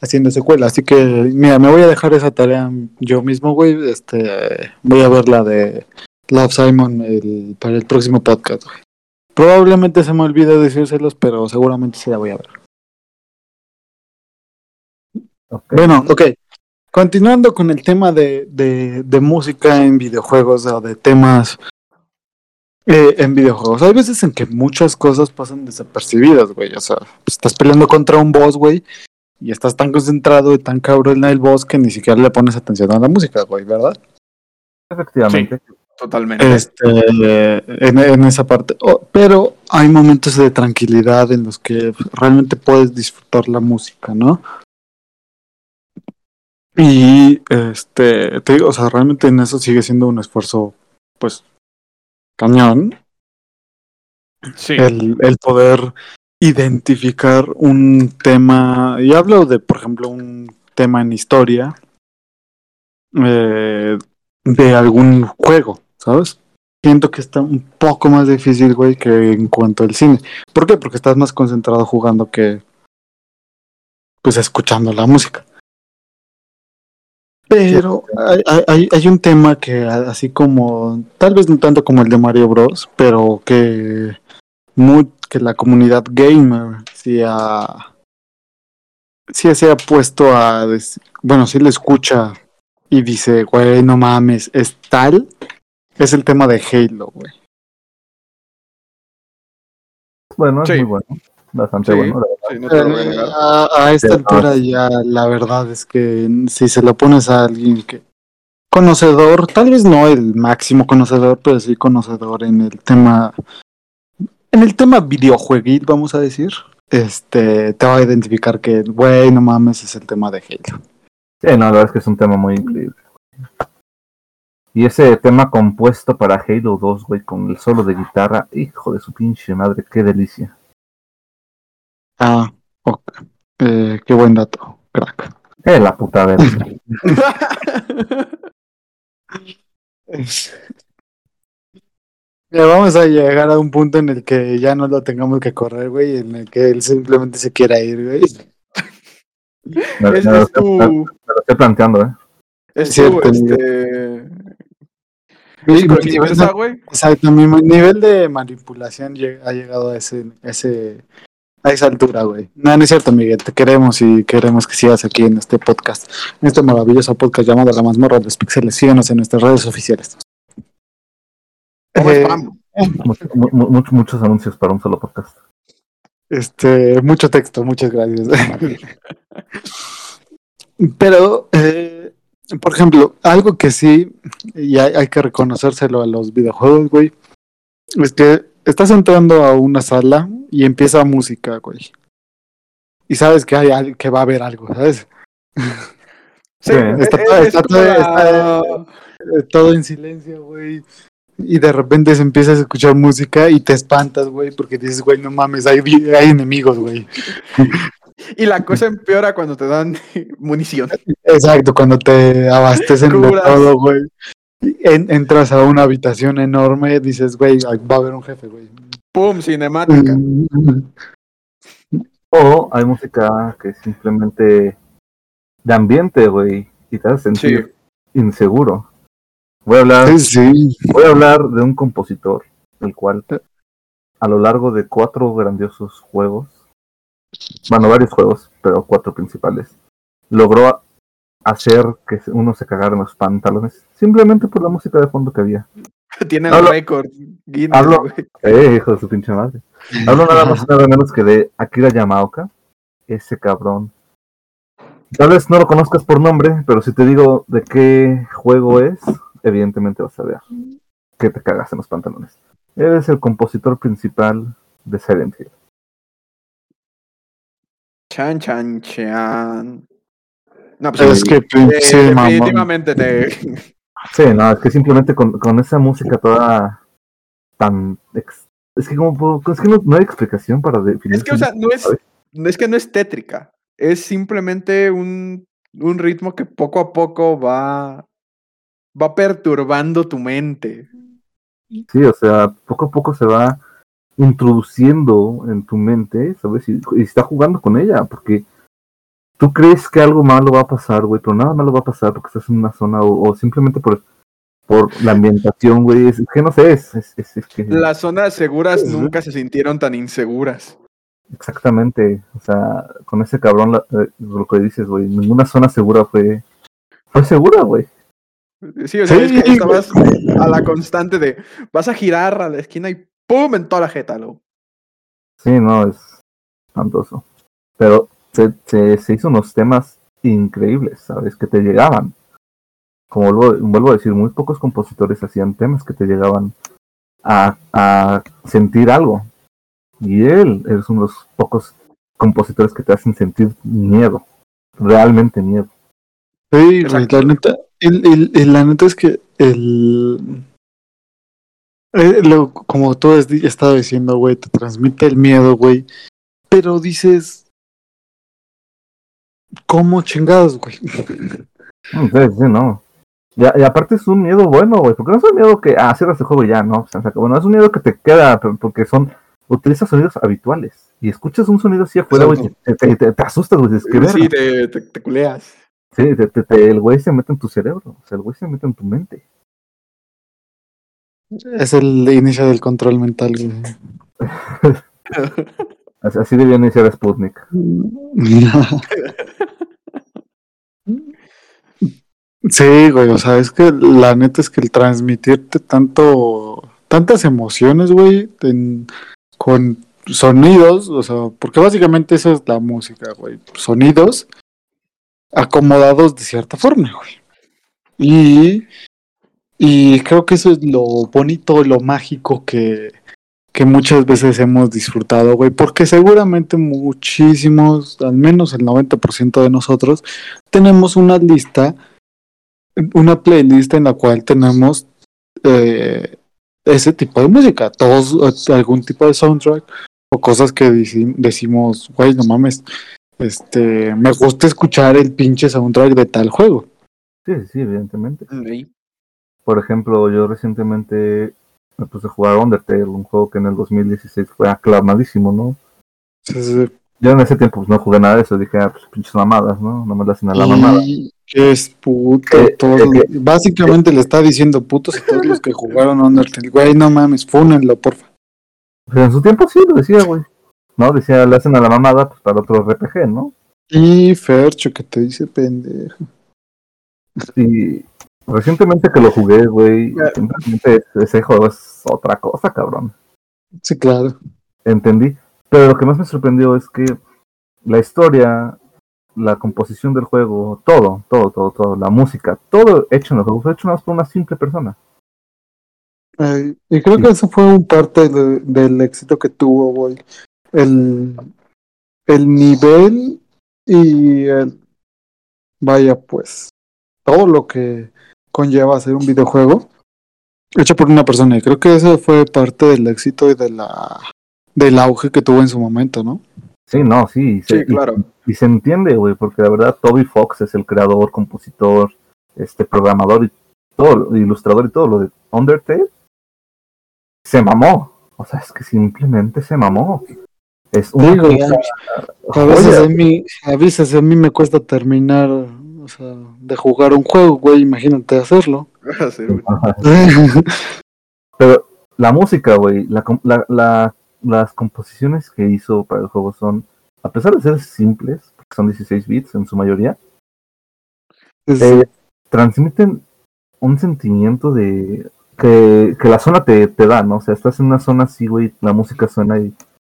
haciendo secuela. Así que, mira, me voy a dejar esa tarea yo mismo, güey. Este, voy a ver la de Love Simon el- para el próximo podcast, güey. Probablemente se me olvide decírselos, pero seguramente sí la voy a ver. Bueno, ok. Continuando con el tema de, de, de música en videojuegos o de temas eh, en videojuegos. Hay veces en que muchas cosas pasan desapercibidas, güey. O sea, estás peleando contra un boss, güey, y estás tan concentrado y tan cabrón en el boss que ni siquiera le pones atención a la música, güey, ¿verdad? Efectivamente. Totalmente. Este, en, en esa parte. Oh, pero hay momentos de tranquilidad en los que realmente puedes disfrutar la música, ¿no? Y este, te digo, o sea, realmente en eso sigue siendo un esfuerzo, pues, cañón, Sí. el, el poder identificar un tema, y hablo de, por ejemplo, un tema en historia eh, de algún juego, ¿sabes? Siento que está un poco más difícil, güey, que en cuanto al cine. ¿Por qué? Porque estás más concentrado jugando que, pues, escuchando la música. Pero hay, hay- hay, un tema que así como, tal vez no tanto como el de Mario Bros, pero que mu- que la comunidad gamer sí ha, sí se ha puesto a, bueno, sí le escucha y dice, güey, no mames, es tal, es el tema de Halo, güey. Bueno, es Sí. muy bueno. Bastante Sí. bueno. la verdad. Sí, no te lo voy a Eh, a, a esta altura ya la verdad es que si se lo pones a alguien que conocedor, tal vez no el máximo conocedor, pero sí conocedor en el tema en el tema videojueguil, vamos a decir, este te va a identificar que güey, no mames, es el tema de Halo. Sí, no, la verdad es que es un tema muy increíble. Y ese tema compuesto para Halo 2, güey, con el solo de guitarra, hijo de su pinche madre, qué delicia. Ah, ok. Eh, qué buen dato, crack. Eh, la puta verga. Ya vamos a llegar a un punto en el que ya no lo tengamos que correr, güey, en el que él simplemente se quiera ir, güey. Me, me es, lo es estoy, tu, me lo estoy planteando, ¿eh? es Cierto, este, con nivel güey. Exacto, mi nivel de manipulación lleg- ha llegado a ese, ese, a esa altura, güey. No, no es cierto, Miguel, te queremos y queremos que sigas aquí en este podcast, en este maravilloso podcast llamado La Mazmorra de los Pixeles. Síganos en nuestras redes oficiales. Eh, muchos anuncios para un solo podcast. Este, mucho texto, muchas gracias. Pero, eh, por ejemplo, algo que sí, y hay, hay que reconocérselo a los videojuegos, güey, es que estás entrando a una sala y empieza música, güey. Y sabes que hay al- que va a haber algo, ¿sabes? Sí, Sí. es- Está es- todo- está todo- la- está- Eh, Todo en silencio, güey. Y de repente se empieza a escuchar música y te espantas, güey, porque dices, güey, no mames, hay, enemigos, güey. Y la cosa empeora cuando te dan munición. Exacto, cuando te abastecen de Curas. todo, güey. En- entras a una habitación enorme, dices, güey, va a haber un jefe, güey. ¡Pum! Cinemática. O hay música que es simplemente de ambiente, güey, y te hace sentir inseguro. Voy a hablar, Sí, sí. voy a hablar de un compositor, el cual a lo largo de cuatro grandiosos juegos, bueno, varios juegos, pero cuatro principales, logró hacer que uno se cagara en los pantalones simplemente por la música de fondo que había. Tiene el récord. Hablo-. Eh, hijo de su pinche madre. Hablo nada más nada menos que de Akira Yamaoka. Ese cabrón. Tal vez no lo conozcas por nombre, pero si te digo de qué juego es, evidentemente vas a ver que te cagas en los pantalones. Él es el compositor principal de Silent Hill. Chan, chan, chan. No, pues Es que, sí, definitivamente te. Sí, no, es que simplemente con, con esa música toda tan... ex- Es que como puedo- es que no, no hay explicación para definir. Es que, o sea, no es, no es que no es tétrica. Es simplemente un, un ritmo que poco a poco va, va perturbando tu mente. Sí, o sea, poco a poco se va introduciendo en tu mente, ¿sabes? Y, y está jugando con ella, porque tú crees que algo malo va a pasar, güey, pero nada malo va a pasar porque estás en una zona o, o simplemente por, por la ambientación, güey. Es, es que no sé, es, es, es- es que Las zonas seguras nunca se sintieron tan inseguras. exactamente, o sea, con ese cabrón, la- eh, lo que dices, güey, ninguna zona segura fue, fue segura, güey. Sí, o sea, es que estabas a la constante de vas a girar a la esquina y ¡pum! en toda la jeta, lo. Sí, no, es espantoso. Pero se, se, se hizo unos temas increíbles, ¿sabes? Que te llegaban. Como vuelvo, vuelvo a decir, muy pocos compositores hacían temas que te llegaban a, a sentir algo. Y él es uno de los pocos compositores que te hacen sentir miedo. Realmente miedo. Sí, la neta, el, el- el- la neta es que el, eh, lo- como tú has estado diciendo, güey, te transmite el miedo, güey, pero dices, ¿cómo chingados, güey? Mm, Sí, sí, no. Y, aparte es un miedo bueno, güey, porque no es un miedo que, ah, cierras el juego y ya, no. O sea, se acabó. no, es un miedo que te queda, porque son, utilizas sonidos habituales. Y escuchas un sonido así afuera, güey, te, te, te- te asustas, güey, ¿qué verga? Sí, te, te, te culeas. Sí, te- te- te- el güey se mete en tu cerebro, o sea, el güey se mete en tu mente. Es el inicio del control mental, güey. Así, así debía iniciar Sputnik. Sí, güey, o sea, es que la neta es que el transmitirte tanto, tantas emociones, güey, con sonidos, o sea, porque básicamente eso es la música, güey, sonidos acomodados de cierta forma, güey. Y, y creo que eso es lo bonito, lo mágico que, que muchas veces hemos disfrutado, güey, porque seguramente muchísimos, al menos el 90% de nosotros, tenemos una lista una playlist en la cual tenemos eh, ese tipo de música, todos eh, algún tipo de soundtrack o cosas que deci- decimos, güey, no mames, este, me gusta escuchar el pinche soundtrack de tal juego. Sí, sí, evidentemente. Ahí. Por ejemplo, yo recientemente me puse a jugar Undertale, un juego que en el 2016 fue aclamadísimo, ¿no? Entonces, Yo en ese tiempo pues, no jugué nada de eso, dije, ah, pues pinches mamadas, ¿no? No me la hacen a la mamada. Que es puto, todo- básicamente le está diciendo putos a todos los que jugaron Undertale, güey, no mames, fúnenlo, porfa. Pues en su tiempo sí lo decía, güey. No, decía, le hacen a la mamada pues, para otro RPG, ¿no? Y Fercho que te dice pendejo. Y recientemente que lo jugué, güey, simplemente ese juego es otra cosa, cabrón. Sí, claro. Entendí. Pero lo que más me sorprendió es que la historia, la composición del juego, todo, todo, todo, todo, la música, todo hecho en el juego fue hecho nada más por una simple persona. Y creo que eso fue un parte de- del éxito que tuvo, güey. El, el nivel y el. Vaya, pues. Todo lo que conlleva hacer un videojuego hecho por una persona. Y creo que eso fue parte del éxito y de la del auge que tuvo en su momento, ¿no? Sí, no, sí. Sí, se- claro. Y, y se entiende, güey, porque la verdad Toby Fox es el creador, compositor, este programador y todo, ilustrador y todo lo de Undertale. Se mamó. O sea, es que simplemente se mamó. Es una Digo, cosa- A veces a mí, a veces a mí me cuesta terminar, o sea, de jugar un juego, güey, imagínate hacerlo. Va a ser un- Pero la música, güey, la, com- la- la- las composiciones que hizo para el juego son, a pesar de ser simples, porque son 16 bits en su mayoría, eh, transmiten un sentimiento de que, que la zona te, te da, ¿no? O sea, estás en una zona así, güey, la música suena y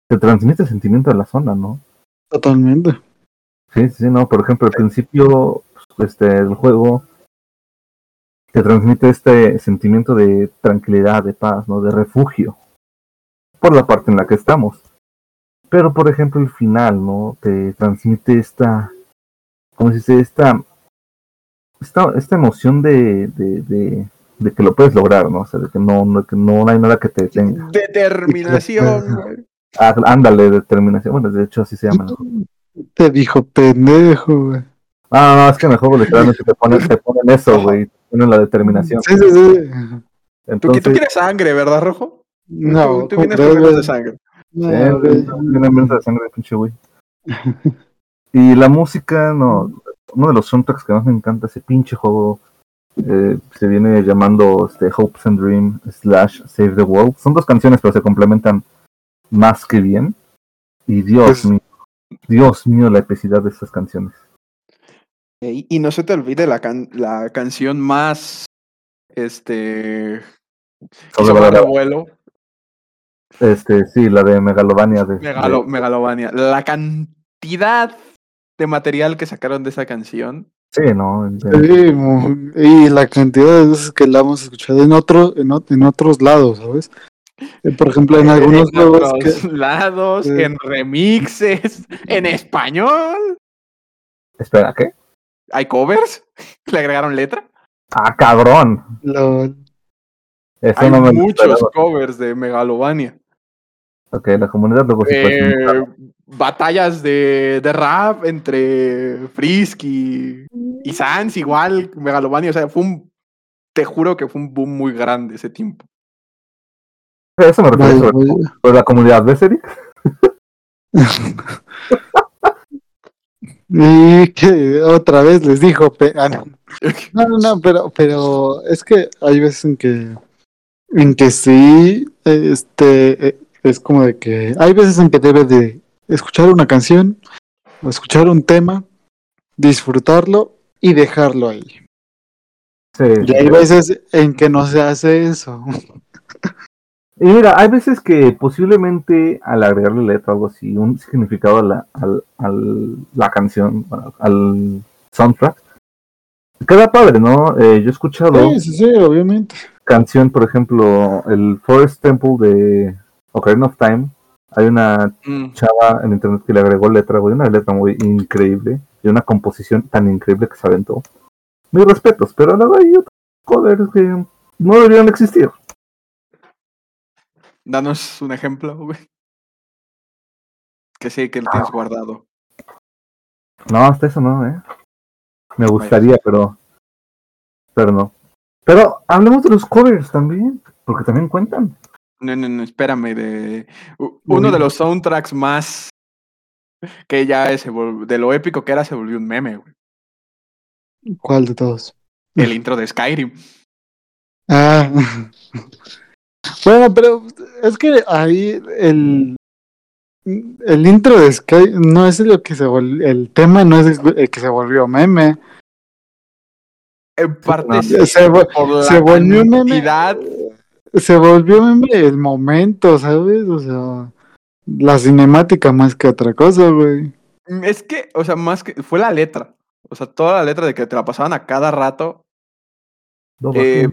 te transmite el sentimiento de la zona, ¿no? Totalmente. Sí, sí, no, por ejemplo, al principio pues, este, del juego te transmite este sentimiento de tranquilidad, de paz, ¿no? De refugio, por la parte en la que estamos. Pero, por ejemplo, el final, ¿no? Te transmite esta, ¿cómo se dice? Esta, esta, esta emoción de, de, de, de que lo puedes lograr, ¿no? O sea, de que no, no, que no hay nada que te detenga. Determinación. Ah, ándale, determinación. Bueno, de hecho así se llama. Te dijo pendejo, güey. Ah, no, es que en el juego literalmente te ponen, te ponen eso, güey. Te ponen la determinación. Sí, sí, sí. Tú, Entonces, tú quieres sangre, ¿verdad, Rojo? No, tú, vienes con de sangre. No, eh, de sangre, pinche güey. Y la música, no. Uno de los soundtracks que más me encanta, ese pinche juego, eh, se viene llamando este, Hopes and Dream slash Save the World. Son dos canciones, pero se complementan más que bien. Y Dios Pues- mío, Dios mío, la epicidad de estas canciones. Y, y no se te olvide la, can- la canción más. Este. hizo Sobrevalorada. Este, sí, la de Megalovania. De, Megalo- Megalovania. La cantidad de material que sacaron de esa canción. sí, ¿no? Sí, y la cantidad de veces que la hemos escuchado en otro, en, en otros lados, ¿sabes? Eh, Por ejemplo, en algunos en otros que lados, en remixes, en español. Espera, ¿qué? ¿Hay covers? ¿Le agregaron letra? Ah, cabrón. lo- Eso Hay no me muchos esperaba. covers de Megalovania. Ok, la comunidad luego ser- Eh, batallas de, de rap entre Frisk y, y Sans, igual, Megalovania. O sea, fue un. Te juro que fue un boom muy grande ese tiempo. Eso me refiero sobre la comunidad, ¿ves, Eric? Y que otra vez les dijo, pe- ah, no. no, no, no, pero, pero es que hay veces en que, en que sí, este, eh, es como de que hay veces en que debes de escuchar una canción o escuchar un tema, disfrutarlo y dejarlo ahí. Sí, Y hay veces en que no se hace eso. Y mira, hay veces que posiblemente al agregarle letra o algo así, un significado a la, al, al- la canción, al soundtrack, queda padre, ¿no? Eh, yo he escuchado Sí, sí, sí, obviamente. canción, por ejemplo, el Forest Temple de Ocarina of Time. Hay una Mm, chava en internet que le agregó letra, güey, una letra muy increíble y una composición tan increíble que se aventó. Mis respetos, pero luego hay otros covers que no deberían existir. Danos un ejemplo, güey. Que sí, que lo tienes guardado. No, hasta eso no, ¿eh? Me gustaría, pero. Pero no. Pero hablemos de los covers también, porque también cuentan. No, no, no, espérame. De... Uno de los soundtracks más que ya se vol- de lo épico que era se volvió un meme, güey. ¿Cuál de todos? El intro de Skyrim. Ah. Bueno, pero es que ahí el, el intro de Sky no es lo que se volvió, el tema no es el que se volvió meme. En parte No. sí, Se, se volvió meme. Se volvió meme el momento, ¿sabes? O sea, la cinemática más que otra cosa, güey. Es que, o sea, más que fue la letra. O sea, toda la letra de que te la pasaban a cada rato. Eh,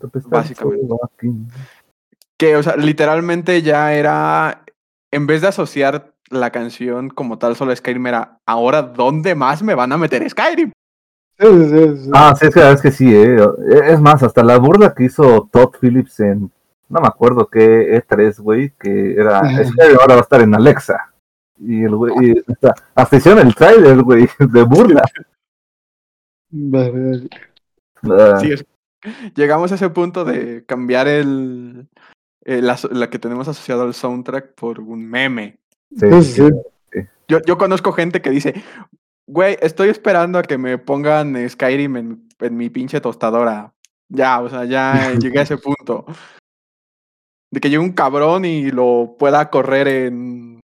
Tempestad, básicamente. Que, o sea, literalmente ya era, en vez de asociar la canción como tal solo a Skyrim, era, ahora, ¿dónde más me van a meter Skyrim? Sí, sí, sí, sí. Ah, sí, es que, es que sí, eh. Es más, hasta la burla que hizo Todd Phillips en. No me acuerdo qué E3, güey, que era. Que ahora va a estar en Alexa. Y el güey. y hasta, hasta hicieron el trailer, güey, de burla. Sí, es- llegamos a ese punto de cambiar el, la, la que tenemos asociado al soundtrack por un meme. sí, Sí, sí, sí. Yo, yo conozco gente que dice, güey, estoy esperando a que me pongan Skyrim en, en mi pinche tostadora. Ya, o sea, ya llegué a ese punto. De que llegue un cabrón y lo pueda correr en,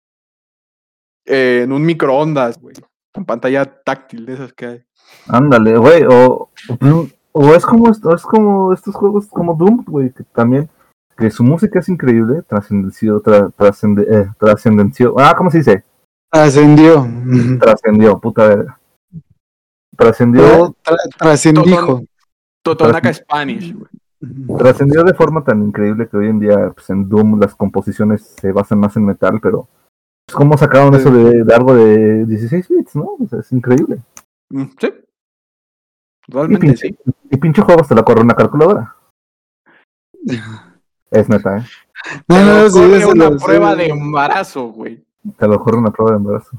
en un microondas, güey. Con pantalla táctil de esas que hay. Ándale, güey, o, o, o es como esto, es como estos juegos como Doom, güey, que también, que su música es increíble, trascendenció, tra, trascende, eh, trascendenció, ah, ¿cómo se dice? Ascendió. Trascendió, puta verga. Trascendió, tra- trascendijo. Totonaca Spanish, güey. trascendió de forma tan increíble que hoy en día, pues en Doom las composiciones se basan más en metal, pero pues, ¿cómo sacaron Sí. eso de, de algo de 16 bits, no? O sea, es increíble. Mm, Sí. Y pinche, sí. y pinche juego hasta la corre una calculadora. Es neta, ¿eh? No, no, sí, una prueba sí. de embarazo, güey. Te lo corre una prueba de embarazo.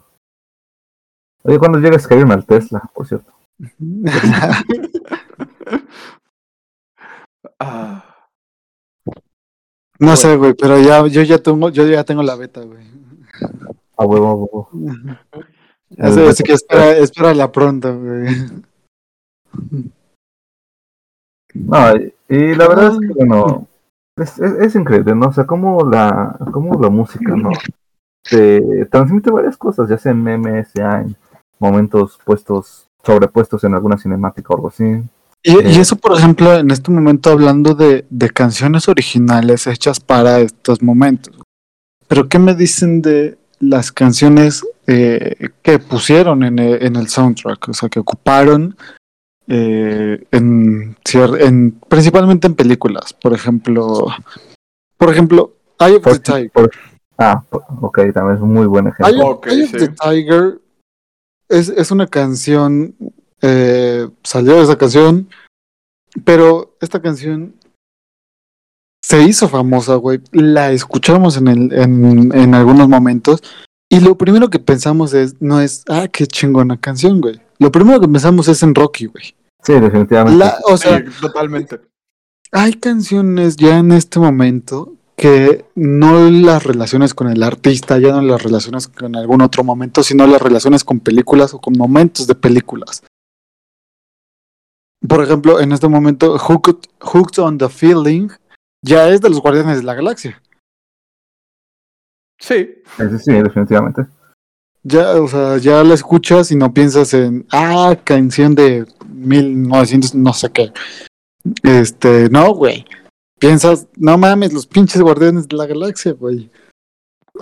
Oye, cuando llega Skyrim al Tesla, por cierto. Ah, No sé, güey, pero ya, yo ya tengo, yo ya tengo la beta, güey. A huevo, a huevo. Así, así que espera, espérala pronto, güey. No, y, y la verdad es que, bueno, es, es, es increíble, ¿no? O sea, como la, como la música, ¿no? Te transmite varias cosas, ya sea en memes, ya en momentos puestos, sobrepuestos en alguna cinemática o algo así. Y, y Eh. eso, por ejemplo, en este momento hablando de, de canciones originales hechas para estos momentos. Pero, ¿qué me dicen de las canciones eh, que pusieron en el, en el soundtrack? O sea, que ocuparon eh, en, en principalmente en películas. Por ejemplo, por ejemplo, Eye of the Tiger. por- ah, ok, también es un muy buen ejemplo. of, Ok, Eye of sí. the Tiger es, es una canción, eh, salió esa canción, pero esta canción se hizo famosa, güey. La escuchamos en, el, en, en algunos momentos y lo primero que pensamos es, no es, ah, qué chingona canción, güey. Lo primero que pensamos es en Rocky, güey. Sí, definitivamente. La- O sea, sí, totalmente. hay canciones ya en este momento que no las relaciones con el artista, ya no las relaciones con algún otro momento, sino las relaciones con películas o con momentos de películas. Por ejemplo, en este momento, Hooked, Hooked on the Feeling ya es de los Guardianes de la Galaxia. Sí. Sí, sí, definitivamente. Ya, o sea, ya la escuchas y no piensas en, ah, canción de 1900, no sé qué. Este, no, güey. Piensas, no mames, los pinches guardianes de la galaxia, güey.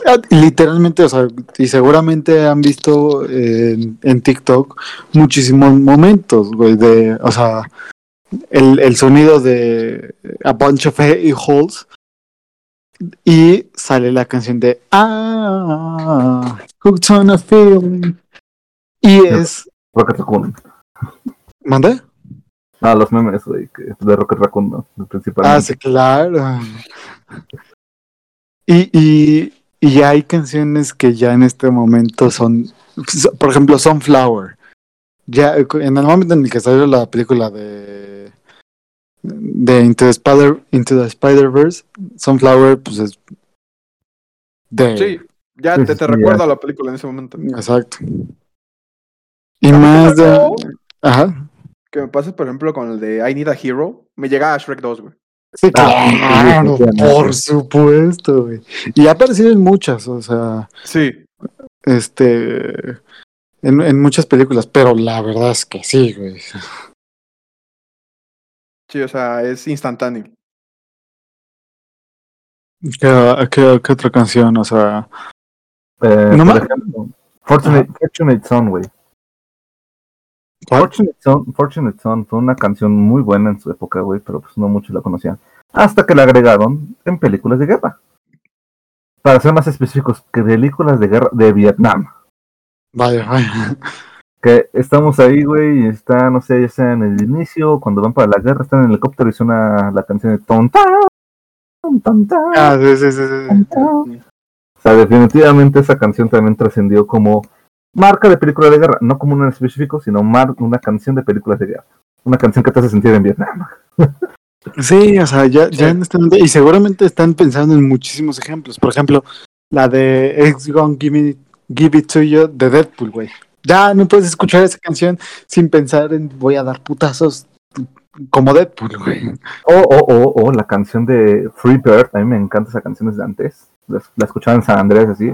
Ah, Literalmente, o sea, y seguramente han visto en, en TikTok muchísimos momentos, güey, de, o sea, el, el sonido de A Bunch of Holes y sale la canción de Ah, Hooked on a Feeling. Y es. ¿Manda? Ah, los memes, güey, que- de Rocket Raccoon, ¿no? Ah, Principalmente. sí, claro. Y, y, y hay canciones que ya en este momento son, por ejemplo, Sunflower. Ya en el momento en el que salió la película de de Into the Spider Into the Spider-Verse, Sunflower, pues es de Sí. Ya te, te sí, recuerdo ya. a la película en ese momento. exacto. Y más de ajá. Que me pasa, por ejemplo, con el de I Need a Hero. Me llega a Shrek 2, güey. Sí, Ah, claro, sí, por supuesto, güey. Y ha aparecido en muchas, o sea, Sí. este en, en muchas películas, pero la verdad es que sí, güey. Sí, o sea, es instantáneo. ¿Qué, qué, qué otra canción? O sea, Eh, No por ejemplo, Fortunate, Fortunate Son, güey. Fortunate Son, Fortunate Son fue una canción muy buena en su época, güey, pero pues no muchos la conocían. Hasta que la agregaron en películas de guerra. Para ser más específicos, que películas de guerra de Vietnam. Vaya, vaya. Que estamos ahí, güey, y está, no sé, ya sea en el inicio, cuando van para la guerra, están en el helicóptero y suena la canción de Ton Tan, Ton Tan, Ah, sí, sí, sí, sí. O sea, definitivamente esa canción también trascendió como marca de película de guerra, no como una en específico, sino mar- una canción de películas de guerra. Una canción que te hace sentir en Vietnam. Sí, o sea, ya, ya en este momento, y seguramente están pensando en muchísimos ejemplos. Por ejemplo, la de X Gonna Give, Me- Give It To You de Deadpool, güey. Ya no puedes escuchar esa canción sin pensar en voy a dar putazos como Deadpool, güey. O, o, o, o la canción de Free Bird, a mí me encanta esa canción desde antes. La, la escuchaba en San Andrés así.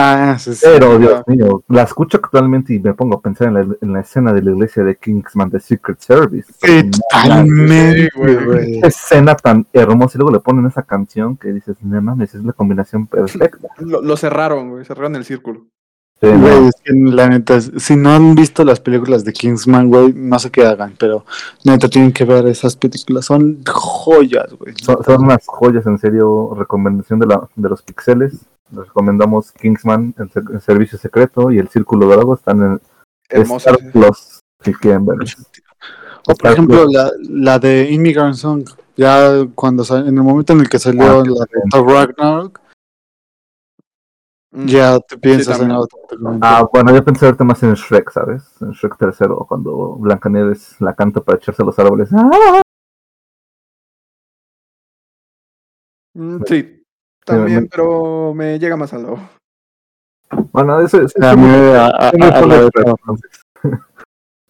Ah, sí, sí. Pero, Dios mío, la escucho actualmente y me pongo a pensar en la, en la escena de la iglesia de Kingsman de Secret Service. Sí, totalmente, güey. escena tan hermosa y luego le ponen esa canción que dices, no mames, es la combinación perfecta. Lo, lo cerraron, güey. Cerraron el círculo. Sí, no, Güey, es que la neta, si no han visto las películas de Kingsman, güey, no sé qué hagan, pero neta tienen que ver esas películas, son joyas, güey. son, son unas joyas, en serio, recomendación de, la, de los pixeles. Les recomendamos Kingsman, el, ser- el servicio secreto y el círculo dorado están en Hermoso. Star Plus, si quieren ver. O por ejemplo, la, la de Immigrant Song, ya cuando en el momento en el que salió Ah, la de Ragnarok. Ya te piensas en automáticamente. Ah, bueno, yo pensé ahorita más en Shrek, ¿sabes? En Shrek tercero, cuando Blancanieves la canta para echarse a los árboles. ¡Ah! Mm, Sí. También, pero me llega más al lado. Bueno, eso es... A a- a- a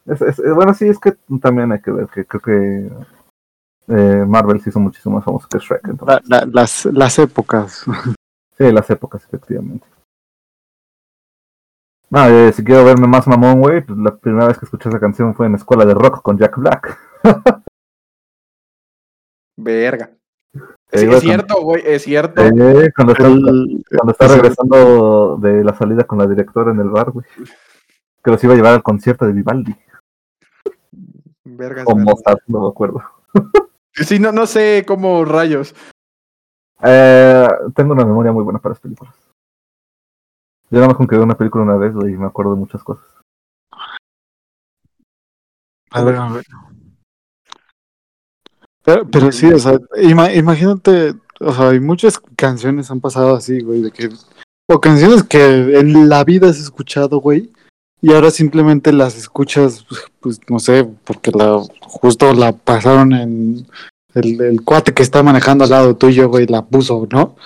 bueno, sí, es que también hay que ver que creo que eh, Marvel se hizo muchísimo más famoso que Shrek. Entonces. La- la- las, las épocas. Sí, las épocas, efectivamente. No, eh, si quiero verme más mamón, güey, pues la primera vez que escuché esa canción fue en Escuela de Rock con Jack Black. Verga. Es cierto, güey. Es cierto. Eh, cuando está, El- cuando está ese- regresando de la salida con la directora en el bar, güey. Que los iba a llevar al concierto de Vivaldi. Verga, es O. Mozart, no me acuerdo. Sí, no, no sé cómo rayos. Eh, tengo una memoria muy buena para las películas. Yo nada más con que veo una película una vez, güey, y me acuerdo de muchas cosas. A ver, a ver. Pero, pero sí, o sea, ima- imagínate, o sea, hay muchas canciones han pasado así, güey, de que, o canciones que en la vida has escuchado, güey, y ahora simplemente las escuchas, pues, pues, no sé, porque la, justo la pasaron en el, el cuate que está manejando al lado tuyo, güey, la puso, ¿no?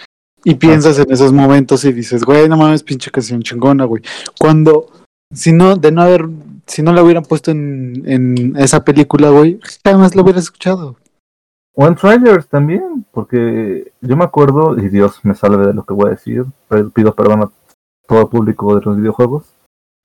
Y piensas en esos momentos y dices, güey, no mames, pinche canción chingona, güey. Cuando, si no, de no haber, si no la hubieran puesto en, en esa película, güey, jamás la hubieras escuchado. O en trailers también. porque yo me acuerdo, y Dios me salve de lo que voy a decir, pero pido perdón a todo el público de los videojuegos.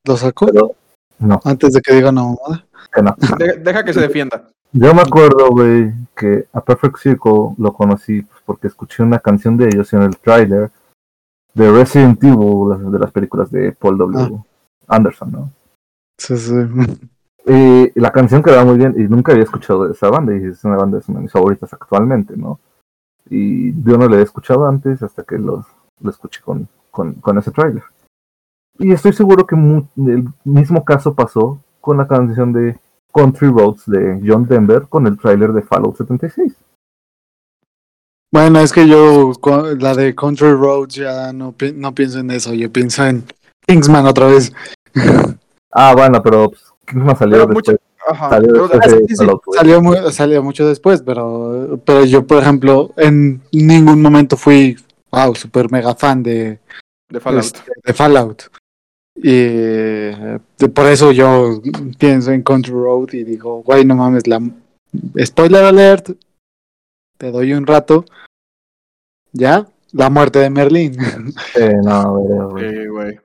¿Lo sacó? Pero no, Antes de que diga una mamada. que no. De- deja que se defienda. Yo me acuerdo, güey, que a Perfect Circle lo conocí pues, porque escuché una canción de ellos en el tráiler de Resident Evil, de las películas de Paul W. Anderson, ¿no? Sí, sí. Y la canción quedaba muy bien y nunca había escuchado de esa banda y es una banda es una de mis favoritas actualmente, ¿no? Y yo no la he escuchado antes hasta que los, lo escuché con, con, con ese tráiler. Y estoy seguro que mu- el mismo caso pasó con la canción de Country Roads de John Denver con el tráiler de Fallout 76. Bueno, es que yo la de Country Roads ya no, pi- no pienso en eso, yo pienso en Kingsman otra vez. Ah, bueno, pero pues, Kingsman salió Pero después, Ajá. salió Pero- después de sí, sí, Fallout, güey. Salió, mu- salió mucho después, pero, pero yo, por ejemplo, en ningún momento fui, wow, super mega fan de, de Fallout. este, de Fallout. Y de- por eso yo pienso en Country Road y digo, güey, no mames, la spoiler alert, te doy un rato. ¿Ya? La muerte de Merlín. Eh, no, güey, güey. Sí, güey.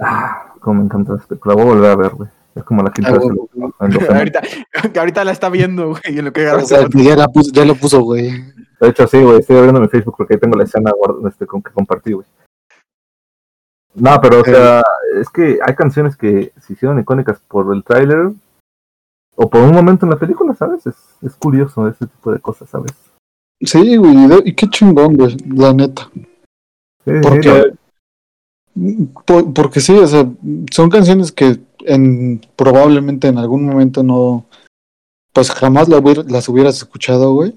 Ah, cómo me encanta este. La voy a volver a ver, güey. Es como la quinta Ah, vez güey. que ahorita, que ahorita la está viendo, güey, y en lo que O sea, ya, la puso, ya lo puso, güey. De hecho, sí, güey, estoy abriendo mi Facebook porque ahí tengo la escena este, con que compartí, güey. No, pero, o sea, es que hay canciones que se hicieron icónicas por el tráiler o por un momento en la película, ¿sabes? Es, es curioso ese tipo de cosas, ¿sabes? Sí, güey, y qué chingón, güey, la neta. Sí, sí, Porque, por- porque sí, o sea, son canciones que en, probablemente en algún momento no, pues jamás la las hubieras escuchado, güey.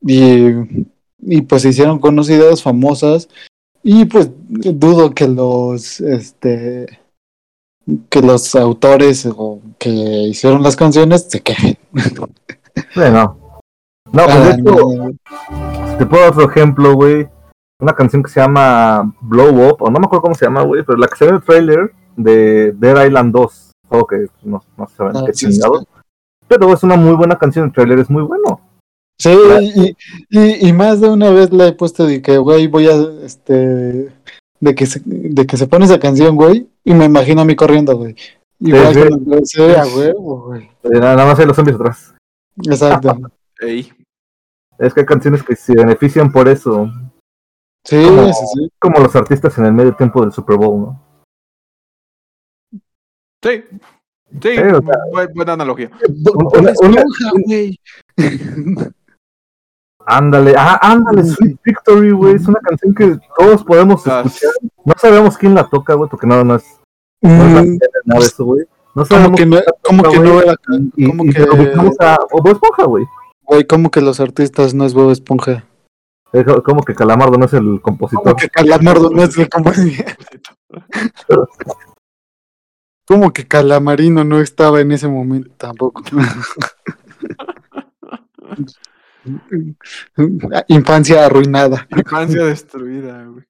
Y, y pues se hicieron conocidas, famosas, y pues dudo que los, este, que los autores o que hicieron las canciones se quejen. sí, no. Pues de Ah, hecho, te puedo dar otro ejemplo, güey. Una canción que se llama Blow Up, o no me acuerdo cómo se llama, güey, pero la que se ve en el trailer de Dead Island 2, juego que no, no saben Ah, qué chingado. sí. Pero es una muy buena canción, el trailer es muy bueno. Sí, y, y, y más de una vez le he puesto de que, güey, voy a, este, de que se, de que se pone esa canción, güey, y me imagino a mí corriendo, güey. Igual sí. que lo empecé a huevo, güey. Eh, Nada más hay los zombies atrás. Exacto. Ey. Es que hay canciones que se benefician por eso, Sí, Como- sí, sí. como los artistas en el medio tiempo del Super Bowl, ¿no? Sí. Sí, Sí, o sea- bu- buena analogía. Una- Una una-. Ándale, ah, ándale, Sweet Victory, güey, es una canción que todos podemos escuchar. No sabemos quién la toca, güey, porque no, no es, no Mm, nada de eso, güey. No Como sabemos que no, como que no era, como que- lo ubicamos a Bob Esponja, güey. güey, como que los artistas no es Bob Esponja. Es co- Como que Calamardo no es el compositor. Como que Calamardo no es el como Como que Calamarino no estaba en ese momento tampoco. Infancia arruinada. Infancia destruida, güey.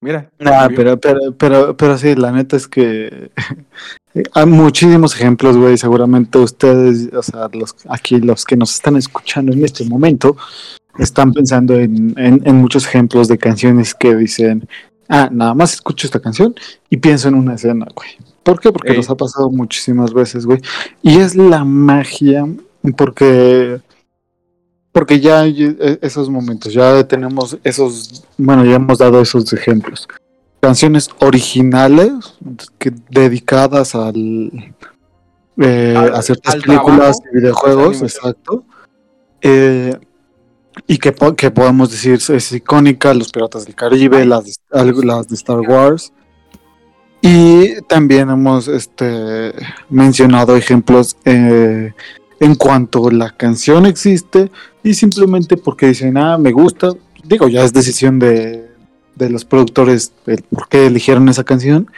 Mira. Nah, pero, pero, pero, pero sí, la neta es que hay muchísimos ejemplos, güey. Seguramente ustedes, o sea, los, aquí los que nos están escuchando en este momento, están pensando en, en, en muchos ejemplos de canciones que dicen, ah, nada más escucho esta canción y pienso en una escena, güey. ¿Por qué? Porque Ey. nos ha pasado muchísimas veces, güey. Y es la magia, porque porque ya hay e- esos momentos, ya tenemos esos, bueno, ya hemos dado esos ejemplos. Canciones originales que dedicadas al eh, Al- a ciertas al películas trabajo, y videojuegos, exacto. Eh, y que, que podemos decir es icónica, Los Piratas del Caribe, las de, las de Star Wars. Y también hemos este, mencionado ejemplos eh, en cuanto la canción existe y simplemente porque dicen, ah, me gusta. Digo, ya es decisión de, de los productores el por qué eligieron esa canción.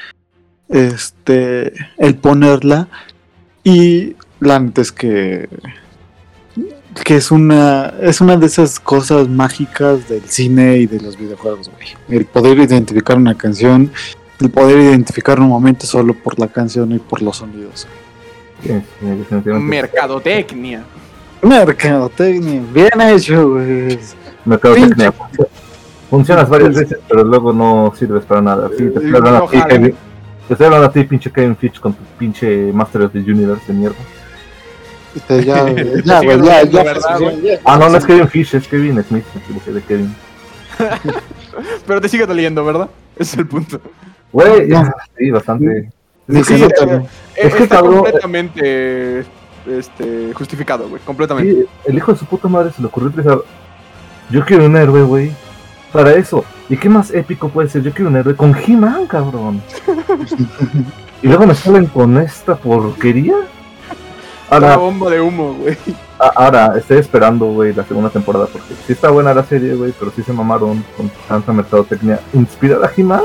Este, el ponerla. Y la que que es una es una de esas cosas mágicas del cine y de los videojuegos, güey. El poder identificar una canción, el poder identificar un momento solo por la canción y por los sonidos. Mercadotecnia. Mercadotecnia, bien hecho, güey. Mercadotecnia. Funcionas varias veces, pero luego no sirves para nada. Sí, te estoy hablando a ti, Ojalá. Kevin. Te estoy hablando a ti, pinche Kevin Fitch, con tu pinche Master of the Universe de mierda. Este, ya, ya, güey, ya. Ah, no, no es Kevin Fish, es Kevin Smith. Me equivoqué de Kevin. Pero te sigue doliendo, ¿verdad? Ese es el punto. Güey, sí, bastante. Sí, te- Eh, Es que Está cabrón, completamente este, justificado, güey. Completamente. Sí, el hijo de su puta madre se le ocurrió utilizar. Yo quiero un héroe, güey. Para eso. ¿Y qué más épico puede ser? Yo quiero un héroe con He-Man, cabrón. y luego me salen con esta porquería. Una Ahora, bomba de humo, güey. ahora estoy esperando, güey, la segunda temporada. Porque sí está buena la serie, güey. Pero sí se mamaron con tanta mercadotecnia. Inspirada a He-Man.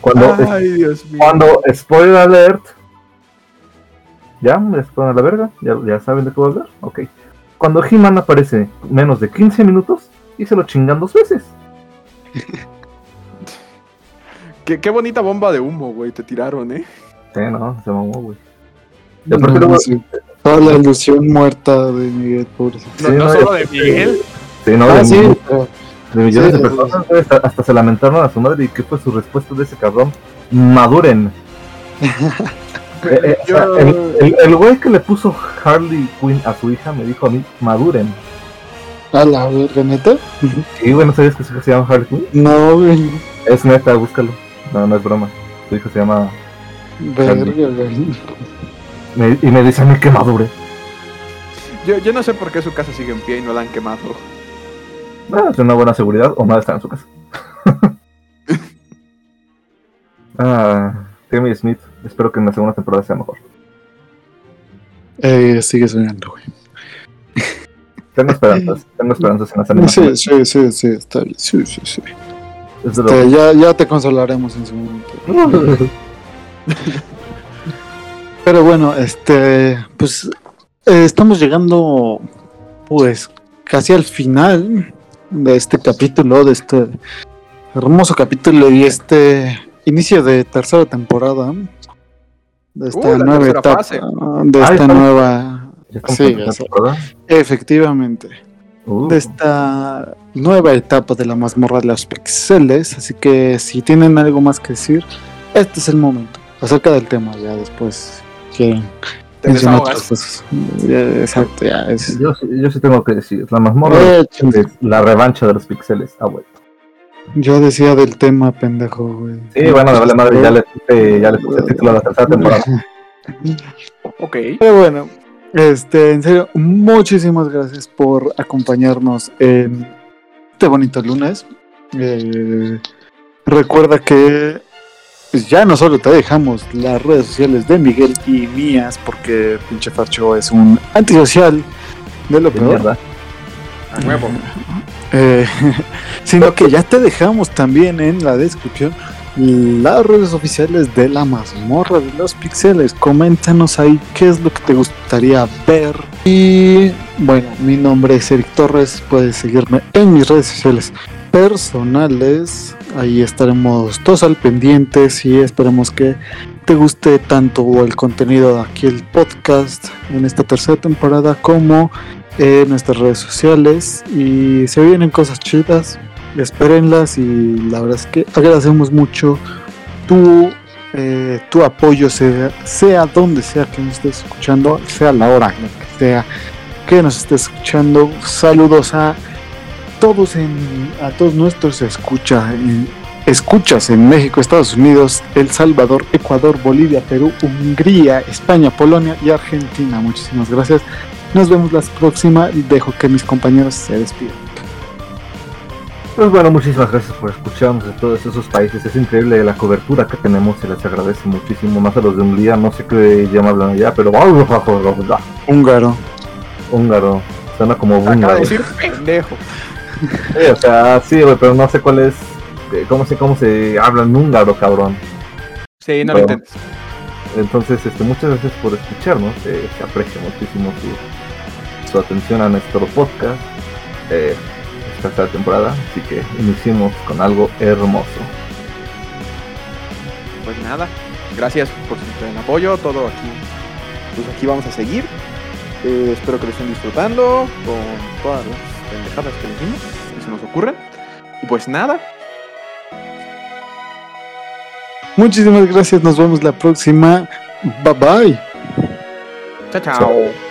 Cuando, Ay, Dios mío. Cuando, spoiler alert. ¿Ya? ¿Me spoiler a la verga? ¿Ya, ¿Ya saben de qué voy a hablar? Ok. Cuando He-Man aparece menos de 15 minutos y se lo chingan dos veces. Qué, qué bonita bomba de humo, güey. Te tiraron, ¿eh? Sí, no, se mamó, güey. No, sí. Toda la ilusión muerta de Miguel, pobrecito. No, Sí, no no, solo de Miguel. Sí, no, Ah, de, sí, mi- pero- de millones sí, de personas, güey, hasta, hasta se lamentaron a su madre. ¿Y qué fue su respuesta de ese cabrón? Maduren. Eh, eh, o sea, Yo- el, el- el güey que le puso Harley Quinn a su hija me dijo a mí, maduren. A la verga, neta. Y güey, ¿no sabías que su hija se llama Harley Quinn? No, güey. Es neta, búscalo. No, no es broma. Su hijo se llama. Verga, güey. me- y me dice a mí que madure. Yo, yo no sé por qué su casa sigue en pie y no la han quemado. Ah, es una buena seguridad o nada está en su casa. ah, Timmy Smith. Espero que en la segunda temporada sea mejor. Eh, sigue soñando, güey. Tengo esperanzas. Tengo esperanzas en las animaciones. Sí, sí, sí, sí, está bien. Sí, sí, sí. Este, ya, ya te consolaremos en su momento. Pero bueno, este, pues eh, estamos llegando, pues, casi al final de este capítulo, de este hermoso capítulo y este inicio de tercera temporada, de esta Uh, nueva etapa, fase. de Ay, esta ¿sabes? nueva, ¿Ya estamos sí, efectivamente, Uh, de esta nueva etapa de la mazmorra de los pixeles. Así que si tienen algo más que decir, este es el momento. Acerca del tema, ya después quieren Te mencionar desahogas. otras cosas. Ya, exacto, ya es. yo, sí- yo sí tengo que decir. La mazmorra de pixeles, la revancha de los pixeles ha vuelto. Yo decía del tema, pendejo, güey. Sí, bueno, me vale madre. Ya le puse, ya le puse el título a la tercera temporada. Ok. Pero bueno, este, en serio, muchísimas gracias por acompañarnos en este bonito lunes. Eh, recuerda que pues, ya no solo te dejamos las redes sociales de Miguel y mías, porque pinche Farcho es un antisocial de lo De peor. mierda. A nuevo. Eh, sino que ya te dejamos también en la descripción las redes oficiales de la mazmorra de los pixeles. Coméntanos ahí qué es lo que te gustaría ver. Y bueno, mi nombre es Eric Torres. Puedes seguirme en mis redes sociales personales. Ahí estaremos todos al pendientes y esperemos que te guste tanto el contenido de aquí el podcast en esta tercera temporada como en nuestras redes sociales y se vienen cosas chidas espérenlas y la verdad es que agradecemos mucho tu eh, tu apoyo sea, sea donde sea que nos estés escuchando sea la hora que sea que nos estés escuchando saludos a todos en a todos nuestros escucha en- escuchas en México Estados Unidos El Salvador Ecuador Bolivia Perú Hungría España Polonia y Argentina muchísimas gracias nos vemos la próxima y dejo que mis compañeros se despidan. Pues bueno, muchísimas gracias por escucharnos de todos esos países. Es increíble la cobertura que tenemos, se les agradece muchísimo. Más a los de Hungría, no sé qué idioma hablan allá, pero Húngaro. húngaro. Suena como Acaba de húngaro. decir pendejo. Sí, o sea, sí, güey, pero no sé cuál es. eh, ¿Cómo se, cómo se habla en húngaro, cabrón? Sí, no lo Pero- intentes. Entonces, este, muchas gracias por escucharnos. eh, se aprecia muchísimo su, su atención a nuestro podcast. Eh, esta temporada, así que iniciemos con algo hermoso. Pues nada. gracias por el apoyo, todo aquí. Pues aquí vamos a seguir. Eh, espero que lo estén disfrutando con todas las pendejadas que dijimos, que se nos ocurren. Y pues nada. Muchísimas gracias, nos vemos la próxima. Bye bye. Chao, chao.